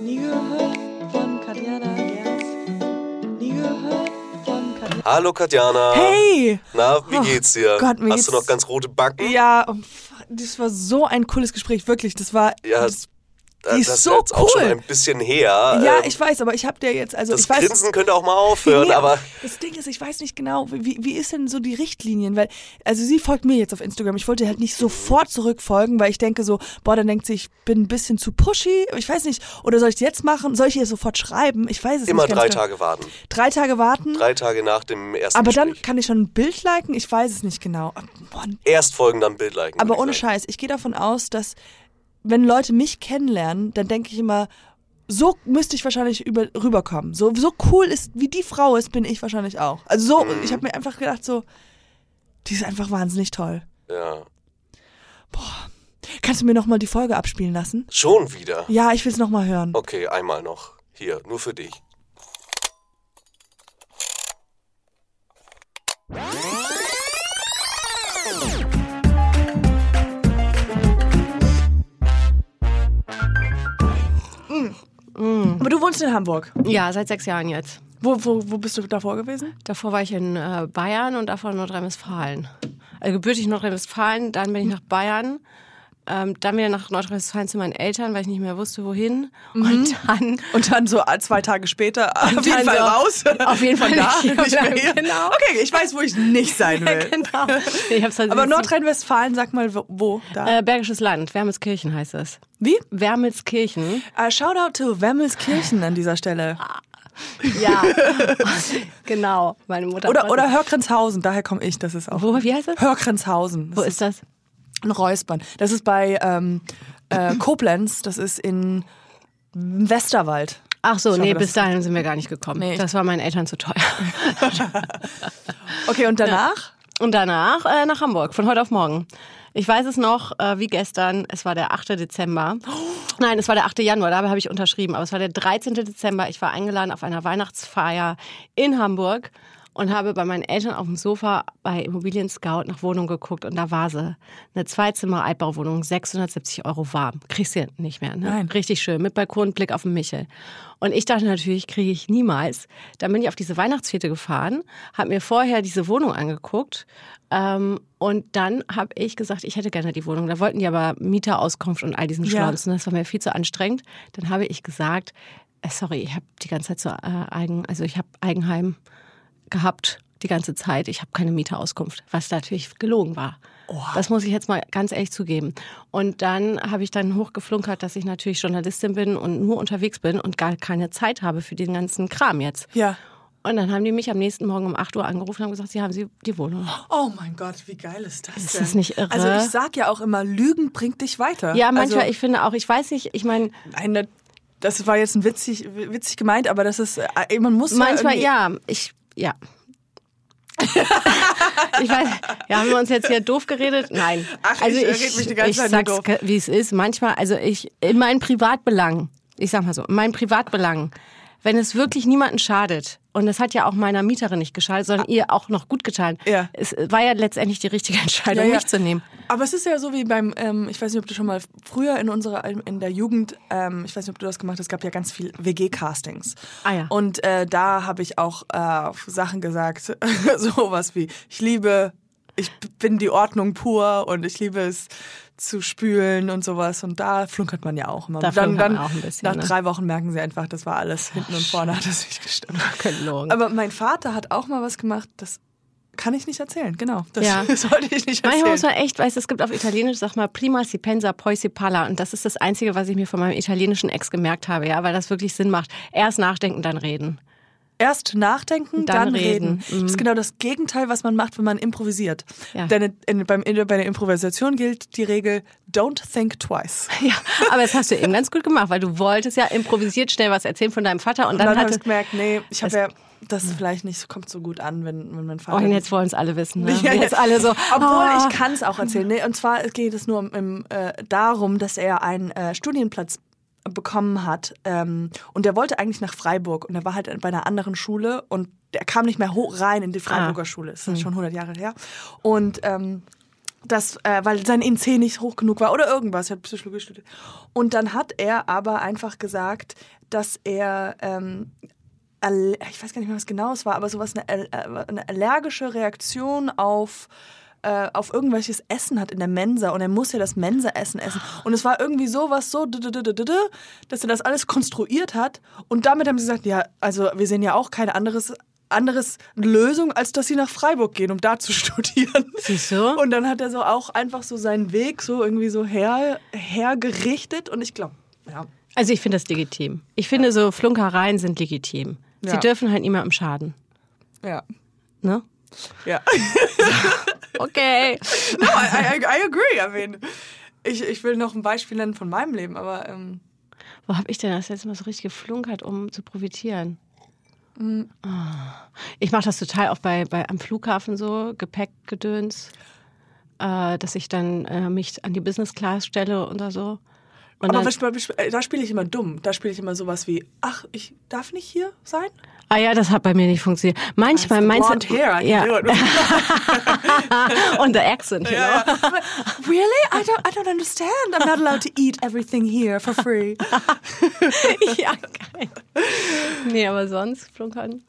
Nie gehört von Katjana Gers. Nie gehört von Katjana. Hallo Katjana. Hey! Na, wie Oh geht's dir? Gott, mir Hast du geht's- noch ganz rote Backen? Ja, das war so ein cooles Gespräch, wirklich. Das war. Ja, das, Da- die ist das so ist jetzt auch schon cool. ein bisschen her. ja, Ähm, ich weiß, aber ich habe dir jetzt, also Das ich weiß. Grinsen könnte auch mal aufhören, Nee, aber das Ding ist, ich weiß nicht genau, wie, wie ist denn so die Richtlinien? Weil, also sie folgt mir jetzt auf Instagram. Ich wollte halt nicht sofort zurückfolgen, weil ich denke so, boah, dann denkt sie, ich bin ein bisschen zu pushy. Ich weiß nicht. Oder soll ich es jetzt machen? Soll ich ihr sofort schreiben? Ich weiß es immer nicht. ganz drei genau. Tage warten. Drei Tage warten. Drei Tage nach dem ersten aber dann Gespräch. kann ich schon ein Bild liken? Ich weiß es nicht genau. Boah, Erst folgen, dann Bild liken. aber ohne. Scheiß, ich gehe davon aus, dass wenn Leute mich kennenlernen, dann denke ich immer, so müsste ich wahrscheinlich über, rüberkommen. So, so cool ist, wie die Frau ist, bin ich wahrscheinlich auch. Also so, Mhm. ich habe mir einfach gedacht, so, die ist einfach wahnsinnig toll. Ja. Kannst du mir nochmal die Folge abspielen lassen? Schon wieder. Ja, ich will es nochmal hören. Okay, einmal noch. Hier, nur für dich. Aber du wohnst in Hamburg. Ja, seit sechs Jahren jetzt. Wo, wo, wo bist du davor gewesen? Davor war ich in äh, Bayern und davor in Nordrhein-Westfalen. Also gebürtig Nordrhein-Westfalen, dann bin ich nach Bayern, ähm, dann wieder nach Nordrhein-Westfalen zu meinen Eltern, weil ich nicht mehr wusste, wohin. Und dann Und dann so zwei Tage später auf jeden Fall so, raus. auf jeden Fall da, nicht. nicht mehr hier. Genau. Okay, ich weiß, wo ich nicht sein will. genau. Nee, halt Aber Nordrhein-Westfalen, sag mal, wo? da? Äh, Bergisches Land, Wermelskirchen heißt es. Wie? Wermelskirchen. Uh, Shoutout to Wemmelskirchen an dieser Stelle. Ja. genau. Meine Mutter. Oder, oder Hörgrenzhausen, daher komme ich, das ist auch. Wo, wie heißt es? Hörgrenzhausen. Wo ist das? Ein Räuspern. Das ist bei ähm, äh, Koblenz, das ist in Westerwald. Ach so, Ich nee, hoffe, bis dahin sind wir gar nicht gekommen. Nee. Das war meinen Eltern zu teuer. Okay, und danach? Und danach äh, nach Hamburg, von heute auf morgen. Ich weiß es noch äh, wie gestern, es war der 8. Dezember. Nein, es war der 8. Januar, da habe ich unterschrieben. Aber es war der 13. Dezember. Ich war eingeladen auf einer Weihnachtsfeier in Hamburg und habe bei meinen Eltern auf dem Sofa bei Immobilien Scout nach Wohnung geguckt und da war sie. Eine Zweizimmer-Altbauwohnung, 670 Euro warm. Kriegst du nicht mehr, ne? Nein. Richtig schön, mit Balkon, Blick auf den Michel. Und ich dachte natürlich, kriege ich niemals. Dann bin ich auf diese Weihnachtsfete gefahren, habe mir vorher diese Wohnung angeguckt ähm, und dann habe ich gesagt, ich hätte gerne die Wohnung. Da wollten die aber Mieterauskunft und all diesen Ja. Schlons. Und das war mir viel zu anstrengend. Dann habe ich gesagt, äh, sorry, ich habe die ganze Zeit so äh, Eigen, also ich habe Eigenheim gehabt die ganze Zeit. Ich habe keine Mieterauskunft, was natürlich gelogen war. Das muss ich jetzt mal ganz ehrlich zugeben. Und dann habe ich dann hochgeflunkert, dass ich natürlich Journalistin bin und nur unterwegs bin und gar keine Zeit habe für den ganzen Kram jetzt. Ja. Und dann haben die mich am nächsten Morgen um 8 Uhr angerufen und haben gesagt, sie haben sie die Wohnung. Oh mein Gott, wie geil ist das Ist denn? das nicht irre? Also ich sag ja auch immer, Lügen bringt dich weiter. Ja, manchmal, also, ich finde auch, ich weiß nicht, ich meine, eine, das war jetzt ein witzig, witzig gemeint, aber das ist, äh, man muss manchmal, ja, ja, ich, ja. ich weiß, ja, haben wir uns jetzt hier doof geredet? Nein. Ach, also ich, ich, mich die ganze ich Zeit sag's, wie es ist. Manchmal, also ich, in meinen Privatbelangen, ich sag mal so, in meinen Privatbelangen, wenn es wirklich niemanden schadet, und es hat ja auch meiner Mieterin nicht geschadet, sondern ihr auch noch gut getan. Ja. Es war ja letztendlich die richtige Entscheidung, Ja, ja. mich zu nehmen. Aber es ist ja so wie beim, ähm, ich weiß nicht, ob du schon mal früher in unserer, in der Jugend, ähm, ich weiß nicht, ob du das gemacht hast, es gab ja ganz viel WG-Castings. Ah ja. Und äh, da habe ich auch äh, Sachen gesagt, sowas wie, ich liebe, ich bin die Ordnung pur und ich liebe es zu spülen und sowas. Und da flunkert man ja auch immer. Da dann, dann auch ein bisschen, nach ne? drei Wochen merken sie einfach, das war alles hinten und vorne hat das nicht gestimmt. Aber mein Vater hat auch mal was gemacht, das kann ich nicht erzählen, genau. Das Ja. sollte ich nicht Manchmal muss erzählen. man echt, weißt du, es gibt auf Italienisch, sag mal, prima si pensa, poi si parla. Und das ist das Einzige, was ich mir von meinem italienischen Ex gemerkt habe, ja, weil das wirklich Sinn macht. Erst nachdenken, dann reden. Erst nachdenken, dann, Dann reden. reden. Mhm. Das ist genau das Gegenteil, was man macht, wenn man improvisiert. Ja. Denn in, beim, in, bei der Improvisation gilt die Regel, don't think twice. Ja, aber das hast du eben ganz gut gemacht, weil du wolltest ja improvisiert schnell was erzählen von deinem Vater und Und dann, dann habe ich gemerkt, nee, ich habe ja, das vielleicht nicht, kommt so gut an, wenn, wenn mein Vater... Oh, und jetzt wollen es alle wissen. Ne? Ja, ja. Jetzt alle so. Obwohl, oh. ich kann es auch erzählen. Nee, und zwar geht es nur um, äh, darum, dass er einen äh, Studienplatz bekommen hat ähm, und der wollte eigentlich nach Freiburg und er war halt bei einer anderen Schule und der kam nicht mehr hoch rein in die Freiburger Ah. Schule. Das ist schon 100 Jahre her. Und ähm, das, äh, weil sein INC nicht hoch genug war oder irgendwas, er hat Psychologie studiert. Und dann hat er aber einfach gesagt, dass er, ähm, ich weiß gar nicht mehr, was genau es war, aber sowas, eine, äh, eine allergische Reaktion auf äh, auf irgendwelches Essen hat in der Mensa und er muss ja das Mensa-Essen essen. Und es war irgendwie sowas so, dass er das alles konstruiert hat. Und damit haben sie gesagt, ja, also wir sehen ja auch keine anderes, anderes Lösung, als dass sie nach Freiburg gehen, um da zu studieren. Siehst du? Und dann hat er so auch einfach so seinen Weg so irgendwie so her, hergerichtet. Und ich glaube, ja. Also ich finde das legitim. Ich finde so Flunkereien sind legitim. Sie Ja. dürfen halt niemandem schaden. Ja. Ne? Ja. Okay. No, I, I, I agree. I mean, ich, ich will noch ein Beispiel nennen von meinem Leben, aber ähm, Wo habe ich denn das letzte Mal so richtig geflunkert, um zu profitieren? Ah. Ich mache das total auch bei, bei am Flughafen so, Gepäckgedöns, äh, dass ich dann äh, mich an die Business Class stelle oder so. Und aber dann, was- da spiele ich immer dumm. Da spiele ich immer sowas wie, ach, ich darf nicht hier sein? Ah ja, das hat bei mir nicht funktioniert. Manchmal meinst du. hair, I can do it. Und der Accent, you Ja, know? really? I don't, I don't understand. I'm not allowed to eat everything here for free. ja, geil. Nee, aber sonst flunkern.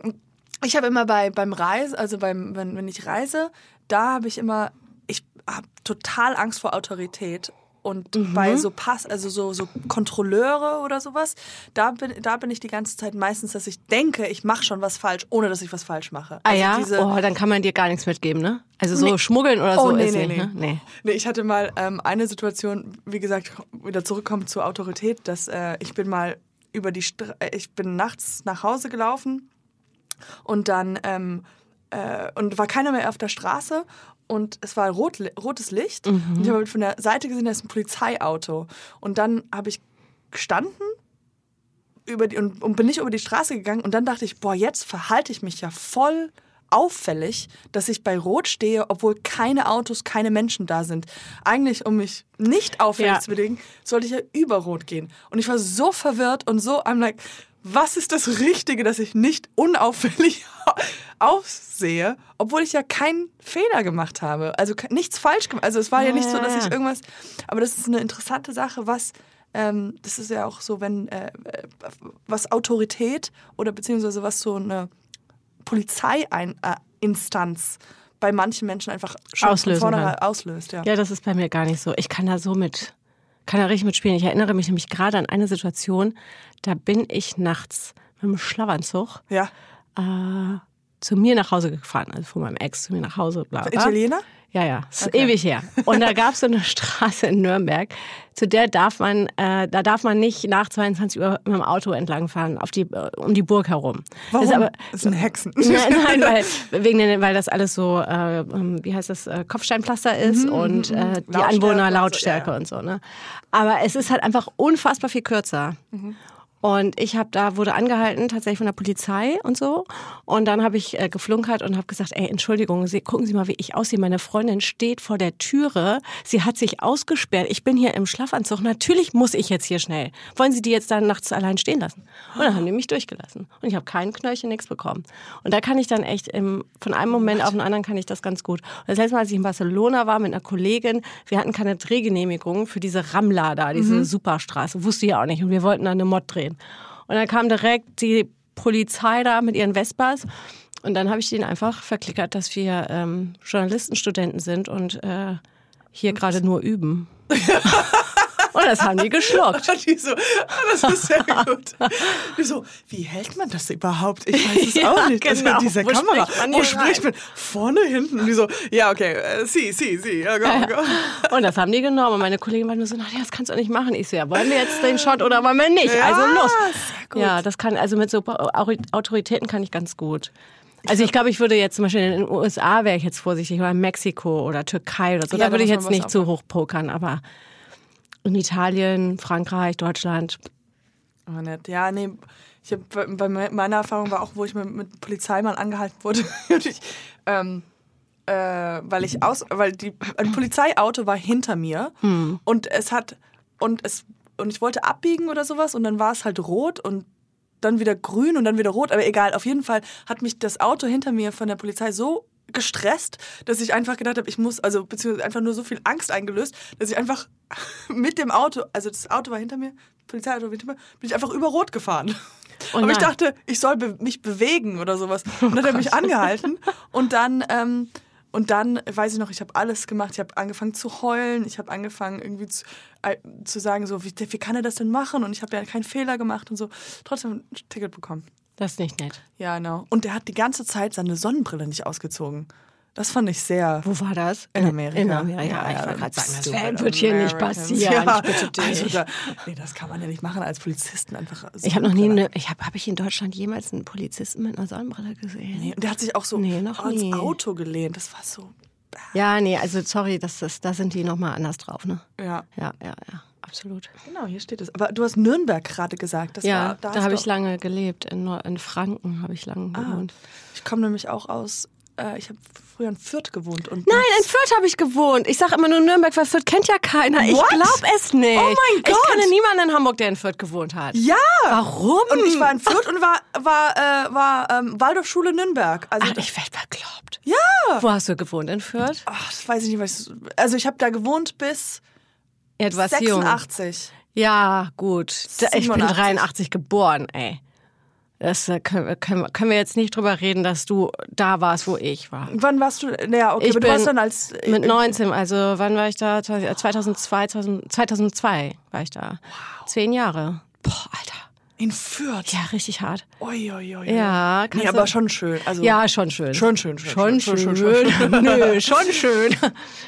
Ich habe immer bei beim Reisen, also beim wenn, wenn ich reise, da habe ich immer, ich habe total Angst vor Autorität. Und Mhm. bei so Pass, also so, so Kontrolleure oder sowas, da bin, da bin ich die ganze Zeit meistens, dass ich denke, ich mache schon was falsch, ohne dass ich was falsch mache. Ah Also ja? diese- oh, dann kann man dir gar nichts mitgeben, ne? Also so Nee. schmuggeln oder Oh, so nee, ist nee, nicht, nee. ne? Nee. Nee, ich hatte mal ähm, eine Situation, wie gesagt, wieder zurückkommen zur Autorität, dass äh, ich bin mal über die Stra äh, ich bin nachts nach Hause gelaufen und dann ähm, äh, und war keiner mehr auf der Straße und es war rot, rotes Licht und ich habe von der Seite gesehen, da ist ein Polizeiauto und dann habe ich gestanden über die, und, und bin nicht über die Straße gegangen und dann dachte ich, boah, jetzt verhalte ich mich ja voll auffällig, dass ich bei Rot stehe, obwohl keine Autos, keine Menschen da sind. Eigentlich, um mich nicht auffällig Ja. zu bewegen, sollte ich ja über Rot gehen. Und ich war so verwirrt und so, I'm like, was ist das Richtige, dass ich nicht unauffällig aussehe, obwohl ich ja keinen Fehler gemacht habe. Also nichts falsch gemacht. Also es war ja nicht so, dass ich irgendwas. Aber das ist eine interessante Sache, was. Ähm, das ist ja auch so, wenn äh, äh, was Autorität oder beziehungsweise was so eine Polizeiinstanz bei manchen Menschen einfach schon kann. auslöst. Ja. Ja, das ist bei mir gar nicht so. Ich kann da so mit, kann da richtig mitspielen. Ich erinnere mich nämlich gerade an eine Situation, da bin ich nachts mit dem Schlafanzug ja. äh, zu mir nach Hause gefahren, also von meinem Ex zu mir nach Hause. Bla, bla. Italiener? Ja, ja, ist Okay. ewig her. Und da gab es so eine Straße in Nürnberg, zu der darf man, äh, da darf man nicht nach 22 Uhr mit dem Auto entlangfahren, auf die, äh, um die Burg herum. Warum? Das ist aber, das sind Hexen. Nein, nein weil, wegen den, weil das alles so, äh, ähm, wie heißt das, äh, Kopfsteinpflaster ist und äh, die Anwohner Lautstärke und so. Ne? Aber es ist halt einfach unfassbar viel kürzer. Und ich habe da wurde angehalten tatsächlich von der Polizei und so und dann habe ich äh, geflunkert und habe gesagt, ey Entschuldigung, Sie, gucken Sie mal, wie ich aussehe. Meine Freundin steht vor der Türe, sie hat sich ausgesperrt. Ich bin hier im Schlafanzug. Natürlich muss ich jetzt hier schnell. Wollen Sie die jetzt dann nachts allein stehen lassen? Und dann haben die mich durchgelassen und ich habe keinen Knöllchen, nichts bekommen. Und da kann ich dann echt im, von einem Moment auf den anderen kann ich das ganz gut. Und das letzte Mal, als ich in Barcelona war mit einer Kollegin, wir hatten keine Drehgenehmigung für diese Ramla da, diese Superstraße, wusste ich auch nicht. Und wir wollten da eine Mod drehen. Und dann kam direkt die Polizei da mit ihren Vespas. Und dann habe ich denen einfach verklickert, dass wir ähm, Journalistenstudenten sind und äh, hier gerade nur üben. und das haben die geschluckt. Die so, ah, das ist sehr gut. Die so, wie hält man das überhaupt? Ich weiß es Ja, auch nicht. Das genau. mit dieser Wo Kamera. spricht man Wo spricht rein? man? Vorne, hinten? Und die so, ja, okay, äh, sie, sie, sie. Ja, go, go. Und das haben die genommen. Und meine Kollegin war nur so, Nadja, das kannst du nicht machen. Ich so, ja, wollen wir jetzt den Shot oder wollen wir nicht? Ja, also los. Ja, das kann, also mit so Autori- Autoritäten kann ich ganz gut. Also ich glaube, ich würde jetzt zum Beispiel in den USA wäre ich jetzt vorsichtig oder in Mexiko oder Türkei oder so. Ja, da würde ich jetzt nicht zu hoch pokern, aber in Italien, Frankreich, Deutschland. Aber nett. Ja, nee, ich hab, bei meiner Erfahrung war auch, wo ich mit, mit Polizeimann angehalten wurde. ich, ähm, äh, weil ich aus, weil die, ein Polizeiauto war hinter mir und es hat, und es, und ich wollte abbiegen oder sowas und dann war es halt rot und dann wieder grün und dann wieder rot, aber egal, auf jeden Fall hat mich das Auto hinter mir von der Polizei so gestresst, dass ich einfach gedacht habe, ich muss, also beziehungsweise einfach nur so viel Angst eingelöst, dass ich einfach mit dem Auto, also das Auto war hinter mir, Polizeiauto war hinter mir, bin ich einfach über Rot gefahren. Oh Aber ich dachte, ich soll be mich bewegen oder sowas. Und dann hat er mich angehalten und dann, ähm, und dann weiß ich noch, ich habe alles gemacht. Ich habe angefangen zu heulen. Ich habe angefangen irgendwie zu, äh, zu sagen, so, wie, wie kann er das denn machen? Und ich habe ja keinen Fehler gemacht und so. Trotzdem ein Ticket bekommen. Das ist nicht nett. Ja, genau. Und der hat die ganze Zeit seine Sonnenbrille nicht ausgezogen. Das fand ich sehr. Wo war das? In Amerika. In Amerika, ja. Ja, ich gerade sagen, das wird hier nicht passieren. Ja, Ich bitte dich. Also da, nee, das kann man ja nicht machen als Polizisten einfach. ich habe noch nie eine, ich habe, habe ich in Deutschland jemals einen Polizisten mit einer Sonnenbrille gesehen? Nee, und der hat sich auch so Nee, noch ans nie. Auto gelehnt. Das war so. Ja, nee, also sorry, das, das, da sind die nochmal anders drauf, ne? Ja. Ja, ja, ja, absolut. Genau, hier steht es. Aber du hast Nürnberg gerade gesagt. Das ja, war, da, hast habe ich lange gelebt. In, Neu- in Franken habe ich lange Ah. gewohnt. Ich komme nämlich auch aus. Äh, ich habe früher in Fürth gewohnt. Und Nein, in Fürth habe ich gewohnt. Ich sage immer nur Nürnberg, weil Fürth kennt ja keiner. Ich What? glaube es nicht. Oh mein Gott. Ich kenne niemanden in Hamburg, der in Fürth gewohnt hat. Ja! Warum? Und ich war in Fürth und war, war, äh, war ähm, Waldorfschule Nürnberg. Also, Ach, ich werde bekloppt. ja! Wo hast du gewohnt? In Fürth? Ach, das weiß ich nicht, ich, Also, ich habe da gewohnt bis Ja, du warst jung. 86. Ja, gut. Ich bin 87. 83 geboren, ey. Das äh, können, wir- können, wir- können wir jetzt nicht drüber reden, dass du da warst, wo ich war. Wann warst du? Naja, okay, Ich aber du warst dann als. Mit 19, also wann war ich da? 2002, 2000, 2002 war ich da. Zehn Jahre. Boah, Alter. In Fürth. Ja, richtig hart. Ui, ui, ui. Ja, Nee, aber schon schön. Also, Ja, schon schön. Schon schön, schön, Schon schön, schön. schon, schon, Nö, schon schön.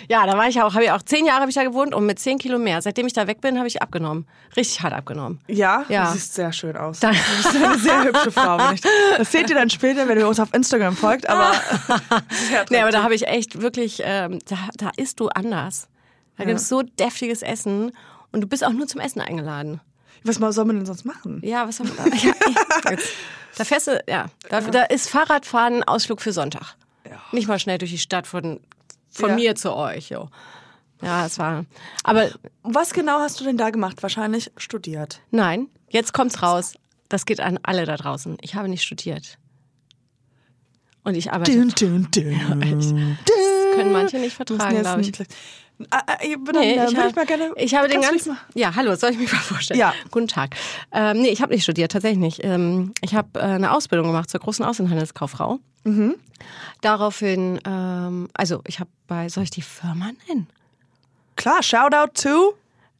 Ja, da war ich auch, habe ich auch zehn Jahre habe ich da gewohnt und mit zehn Kilo mehr. Seitdem ich da weg bin, habe ich abgenommen. Richtig hart abgenommen. Ja, Ja. du siehst sehr schön aus. Danke. Du bist eine sehr hübsche Frau. Wenn ich, das seht ihr dann später, wenn ihr uns auf Instagram folgt. Aber Nee, aber da habe ich echt wirklich, ähm, da, da isst du anders. Da gibt es so deftiges Essen und du bist auch nur zum Essen eingeladen. Was soll man denn sonst machen? Ja, was haben wir da? Ja, da fährst du, ja, da, da ist Fahrradfahren ein Ausflug für Sonntag. Nicht mal schnell durch die Stadt von, von Ja. mir zu euch. Jo. Ja, es war. Aber Was genau hast du denn da gemacht? Wahrscheinlich studiert. nein, jetzt kommt's raus. Das geht an alle da draußen. Ich habe nicht studiert. Und ich arbeite. Dün, dün, dün. Das können manche nicht vertragen, glaube ich. Ah, ah, dann, Nee, äh, ich, hab, ich mal gerne. ich habe den ganzen. Ja, hallo, soll ich mich mal vorstellen? Ja. Guten Tag. Ähm, nee, ich habe nicht studiert, tatsächlich nicht. Ähm, ich habe äh, eine Ausbildung gemacht zur großen Außenhandelskauffrau. Mhm. Daraufhin, ähm, also ich habe bei, soll ich die Firma nennen? Klar, Shoutout to.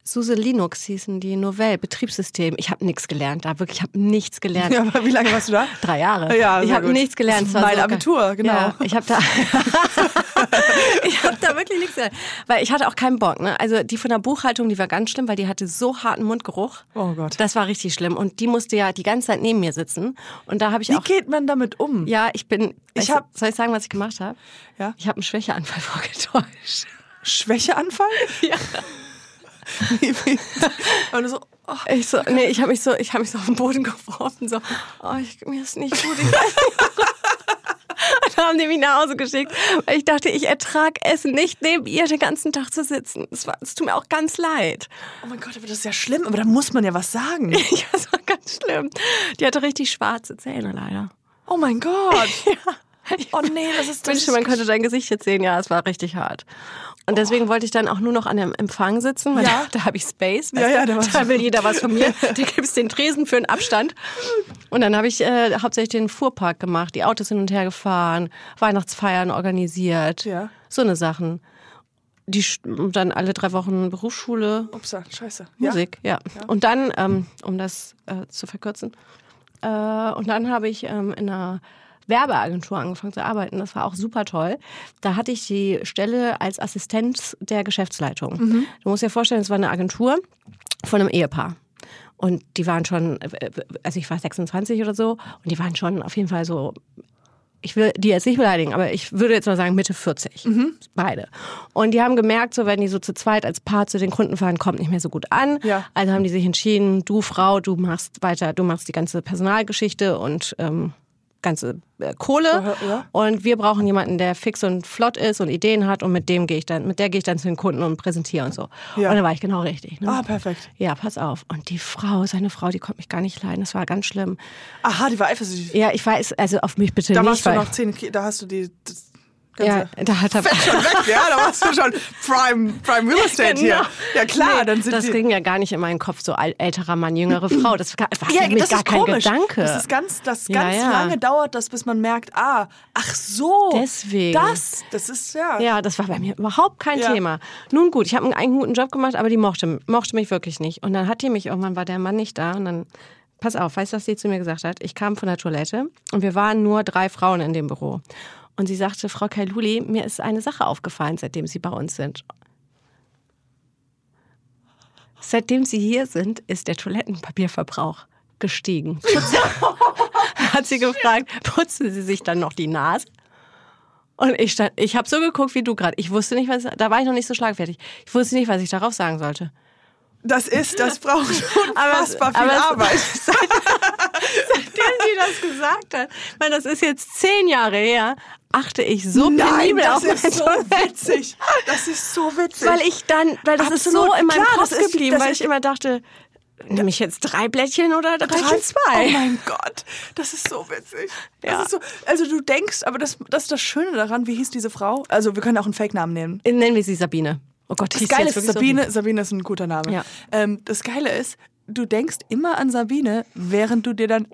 SUSE Linux hießen die Novell, Betriebssystem. Ich habe nichts gelernt da, wirklich, ich habe nichts gelernt. Ja, aber wie lange warst du da? Drei Jahre. Ja, ich habe nichts gelernt. Das war mein so Abitur, genau. Ja, ich habe da, ich habe da wirklich nichts gelernt, weil ich hatte auch keinen Bock. Ne? Also die von der Buchhaltung, die war ganz schlimm, weil die hatte so harten Mundgeruch. Oh Gott. Das war richtig schlimm und die musste ja die ganze Zeit neben mir sitzen und da habe ich Wie auch. geht man damit um? Ja, ich bin. Ich Ich hab- soll ich sagen, was ich gemacht habe? Ja. Ich habe einen Schwächeanfall vorgetäuscht. Schwächeanfall? Ja. Und so, oh, Ich so, nee, ich habe mich so, ich habe mich so auf den Boden geworfen, so, oh, ich, mir ist nicht gut. Ich weiß nicht. Und dann haben die mich nach Hause geschickt, weil ich dachte, ich ertrag es nicht, neben ihr den ganzen Tag zu sitzen. Es, war, es tut mir auch ganz leid. oh mein Gott, aber das ist ja schlimm, aber da muss man ja was sagen. Ja, es war ganz schlimm. Die hatte richtig schwarze Zähne leider. Oh mein Gott. Oh nee, das ist Ich das. wünschte, ist man könnte dein Gesicht jetzt sehen. Ja, es war richtig hart. Und deswegen wollte ich dann auch nur noch an dem Empfang sitzen, weil Ja. da, da habe ich Space. Ja, ja, da da will jeder was von mir. Da gibt es den Tresen für einen Abstand. Und dann habe ich äh, hauptsächlich den Fuhrpark gemacht, die Autos hin und her gefahren, Weihnachtsfeiern organisiert, Ja. so eine Sachen. Die dann alle drei Wochen Berufsschule, Ups, scheiße. Musik, ja. Und dann, ähm, um das äh, zu verkürzen, äh, und dann habe ich ähm, in einer Werbeagentur angefangen zu arbeiten. Das war auch super toll. Da hatte ich die Stelle als Assistenz der Geschäftsleitung. Du musst dir vorstellen, es war eine Agentur von einem Ehepaar. Und die waren schon, also ich war 26 oder so, und die waren schon auf jeden Fall so ich will die jetzt nicht beleidigen, aber ich würde jetzt mal sagen Mitte 40. Beide. Und die haben gemerkt, so wenn die so zu zweit als Paar zu den Kunden fahren, kommt nicht mehr so gut an. Ja. Also haben die sich entschieden, du Frau, du machst weiter, du machst die ganze Personalgeschichte und ähm, ganze äh, Kohle. Ja. Und wir brauchen jemanden, der fix und flott ist und Ideen hat und mit dem gehe ich dann, mit der gehe ich dann zu den Kunden und präsentiere und so. Ja. Und dann war ich genau richtig. Ne? Ah, perfekt. Ja, pass auf. Und die Frau, seine Frau, die konnte mich gar nicht leiden. Das war ganz schlimm. Aha, die war eifersüchtig. Ja, ich weiß, also auf mich bitte Da nicht. warst du noch zehn, da hast du die. Das, Ja, da hat er. schon weg, ja, da warst du schon Prime, Prime Real Estate hier. Genau. Ja klar, Nee, dann sind das die... ging ja gar nicht in meinen Kopf, so älterer Mann, jüngere Frau. Das war ja, das gar kein komisch. Gedanke. Das ist ganz, das Ja, ganz ja. lange dauert das, bis man merkt, ah, ach so. Deswegen. Das, das ist ja. Ja, das war bei mir überhaupt kein Ja. Thema. Nun gut, ich habe einen, einen guten Job gemacht, aber die mochte, mochte mich wirklich nicht. Und dann hat die mich, irgendwann war der Mann nicht da und dann, pass auf, weißt du, was sie zu mir gesagt hat? Ich kam von der Toilette und wir waren nur drei Frauen in dem Büro. Und sie sagte, Frau Kailuli, mir ist eine Sache aufgefallen, seitdem Sie bei uns sind. Seitdem Sie hier sind, ist der Toilettenpapierverbrauch gestiegen. hat sie gefragt, putzen Sie sich dann noch die Nase? Und ich stand, ich habe so geguckt wie du gerade. Ich wusste nicht, was, da war ich noch nicht so schlagfertig. Ich wusste nicht, was ich darauf sagen sollte. Das ist, das braucht Aber- unfassbar viel aber Arbeit. Seitdem sie das gesagt hat, weil das ist jetzt zehn Jahre her, achte ich so Nein, das ist so witzig. Das ist so witzig. Weil ich dann, weil das ist so Absolut, in meinem Kopf geblieben, weil ich immer dachte, nehme ich jetzt drei Blättchen oder reichen Oh zwei? mein Gott, das ist so witzig. Ja. ist so, also du denkst, aber das, das ist das Schöne daran, wie hieß diese Frau? Also wir können auch einen Fake-Namen nehmen. Nennen wir sie Sabine. Oh Gott, Das Geile ist, Sabine, Sabine ist ein guter Name. Ja. Ähm, das Geile ist, du denkst immer an Sabine, während du dir dann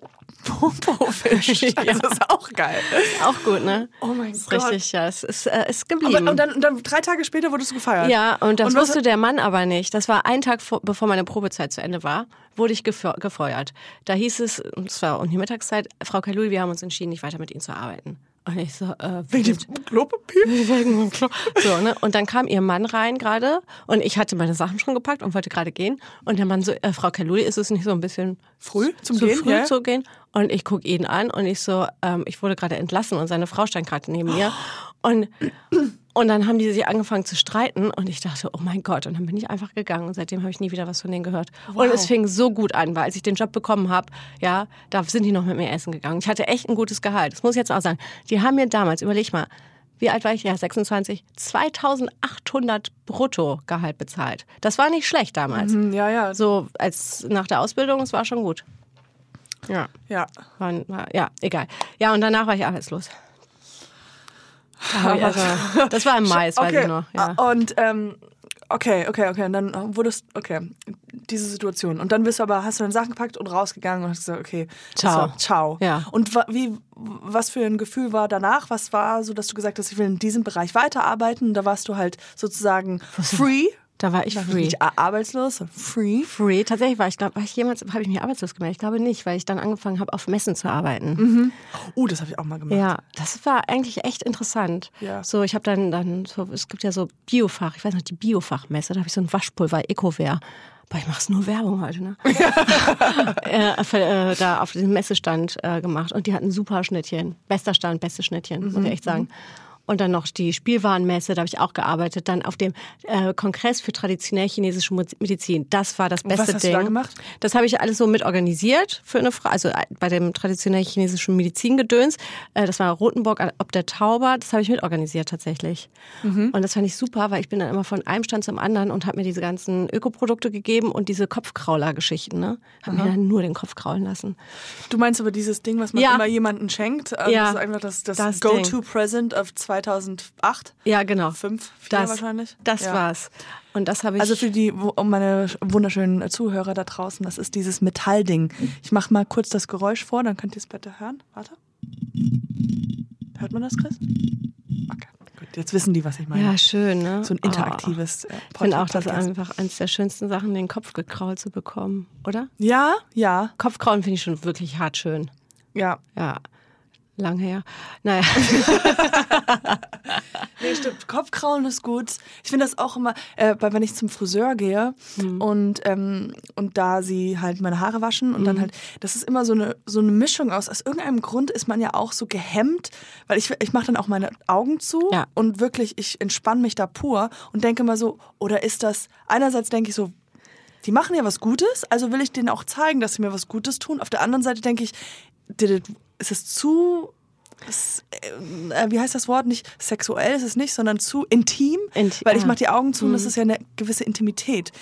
Popo fischst. Ja. Also das ist auch geil. Auch gut, ne? Oh mein ist Gott. Richtig, ja, es ist, äh, ist geblieben. Aber, und, dann, dann drei Tage später wurdest du gefeiert. Ja, und das Und wusste der Mann aber nicht. Das war ein Tag vor, bevor meine Probezeit zu Ende war, wurde ich gefeu- gefeuert. Da hieß es, und es war um die Mittagszeit, Frau Kaluli, wir haben uns entschieden, nicht weiter mit Ihnen zu arbeiten. Und ich so, äh, Wegen dem Klopapier? wegen dem Klo. So, ne? Und dann kam ihr Mann rein gerade und ich hatte meine Sachen schon gepackt und wollte gerade gehen. Und der Mann so, äh, Frau Kaluli, ist es nicht so ein bisschen Früh zum zu Gehen? früh ja? zu gehen? Und ich gucke ihn an und ich so, ähm, ich wurde gerade entlassen und seine Frau stand gerade neben mir. Und, und dann haben die sich angefangen zu streiten und ich dachte, oh mein Gott. Und dann bin ich einfach gegangen und seitdem habe ich nie wieder was von denen gehört. Und es fing so gut an, weil als ich den Job bekommen habe, ja, da sind die noch mit mir essen gegangen. Ich hatte echt ein gutes Gehalt. Das muss ich jetzt auch sagen. Die haben mir damals, überleg mal, wie alt war ich? Ja, 26. 2800 Bruttogehalt bezahlt. Das war nicht schlecht damals. Hm, Ja, ja. So als nach der Ausbildung, es war schon gut. Ja. ja. War, war, ja, egal. Ja, und danach war ich arbeitslos. Also, das war im Mai, das weiß okay. ich noch. Ja. Ah, Und ähm, okay, okay, okay. Und dann wurdest, okay, diese Situation. Und dann bist du aber, hast du deine Sachen gepackt und rausgegangen und hast gesagt, okay, Ciao. So, ciao. Ja. Und wie, was für ein Gefühl war danach? Was war so, dass du gesagt hast, ich will in diesem Bereich weiterarbeiten? Und da warst du halt sozusagen free. Da war ich free. Nicht a- arbeitslos, free. Free. Tatsächlich war ich, glaube, war ich jemals, habe ich mich arbeitslos gemeldet? Ich glaube nicht, weil ich dann angefangen habe, auf Messen zu arbeiten. Uh, das habe ich auch mal gemacht. Ja, das war eigentlich echt interessant. Ja. So, ich habe dann, dann so, es gibt ja so Biofach, ich weiß noch, die Biofachmesse, da habe ich so ein Waschpulver, Ecoware. Aber ich mache nur Werbung heute, ne? äh, für, äh, da auf diesem Messestand äh, gemacht und die hatten super Schnittchen. Bester Stand, beste Schnittchen, muss ich echt sagen. Und dann noch die Spielwarenmesse, da habe ich auch gearbeitet. Dann auf dem äh, Kongress für traditionell chinesische Medizin. Das war das was beste hast du Ding. da gemacht? Das habe ich alles so mit organisiert für eine Frau, also bei dem traditionell chinesischen Medizingedöns. Äh, Das war Rotenburg ob der Tauber, das habe ich mit organisiert tatsächlich. Mhm. Und das fand ich super, weil ich bin dann immer von einem Stand zum anderen und habe mir diese ganzen Ökoprodukte gegeben und diese Kopfkrauler-Geschichten. Ne? Habe mir dann nur den Kopf kraulen lassen. Du meinst aber dieses Ding, was man Ja. immer jemandem schenkt? ähm, Ja. Das ist einfach das, das, Das Go-To-Present of 2008? Ja, genau. Fünf, vier das, wahrscheinlich? Das Ja. war's. Und das habe ich. Also für die um meine wunderschönen Zuhörer da draußen, das ist dieses Metallding. Ich mache mal kurz das Geräusch vor, dann könnt ihr es bitte hören. Warte. Hört man das, Chris? Okay, gut. Jetzt wissen die, was ich meine. ja, schön, ne? so ein interaktives äh, Ich finde auch, das ist Podcast. einfach eines der schönsten Sachen, den Kopf gekrault zu bekommen, oder? Ja, ja, Kopfkraulen finde ich schon wirklich hart schön. ja. Ja. Lang her. Naja. Nee, stimmt. Kopfkraulen ist gut. Ich finde das auch immer, äh, wenn ich zum Friseur gehe Mhm. und, ähm, und da sie halt meine Haare waschen und dann halt, das ist immer so eine, so eine Mischung aus. Aus irgendeinem Grund ist man ja auch so gehemmt, weil ich, ich mache dann auch meine Augen zu Ja. und wirklich, ich entspanne mich da pur und denke mal so, oder ist das, einerseits denke ich so, die machen ja was Gutes, also will ich denen auch zeigen, dass sie mir was Gutes tun. Auf der anderen Seite denke ich, did it- ist es zu, s- äh, wie heißt das Wort? Nicht sexuell ist es nicht, sondern zu intim, Inti- weil ich ah. mache die Augen zu und das ist ja eine gewisse Intimität.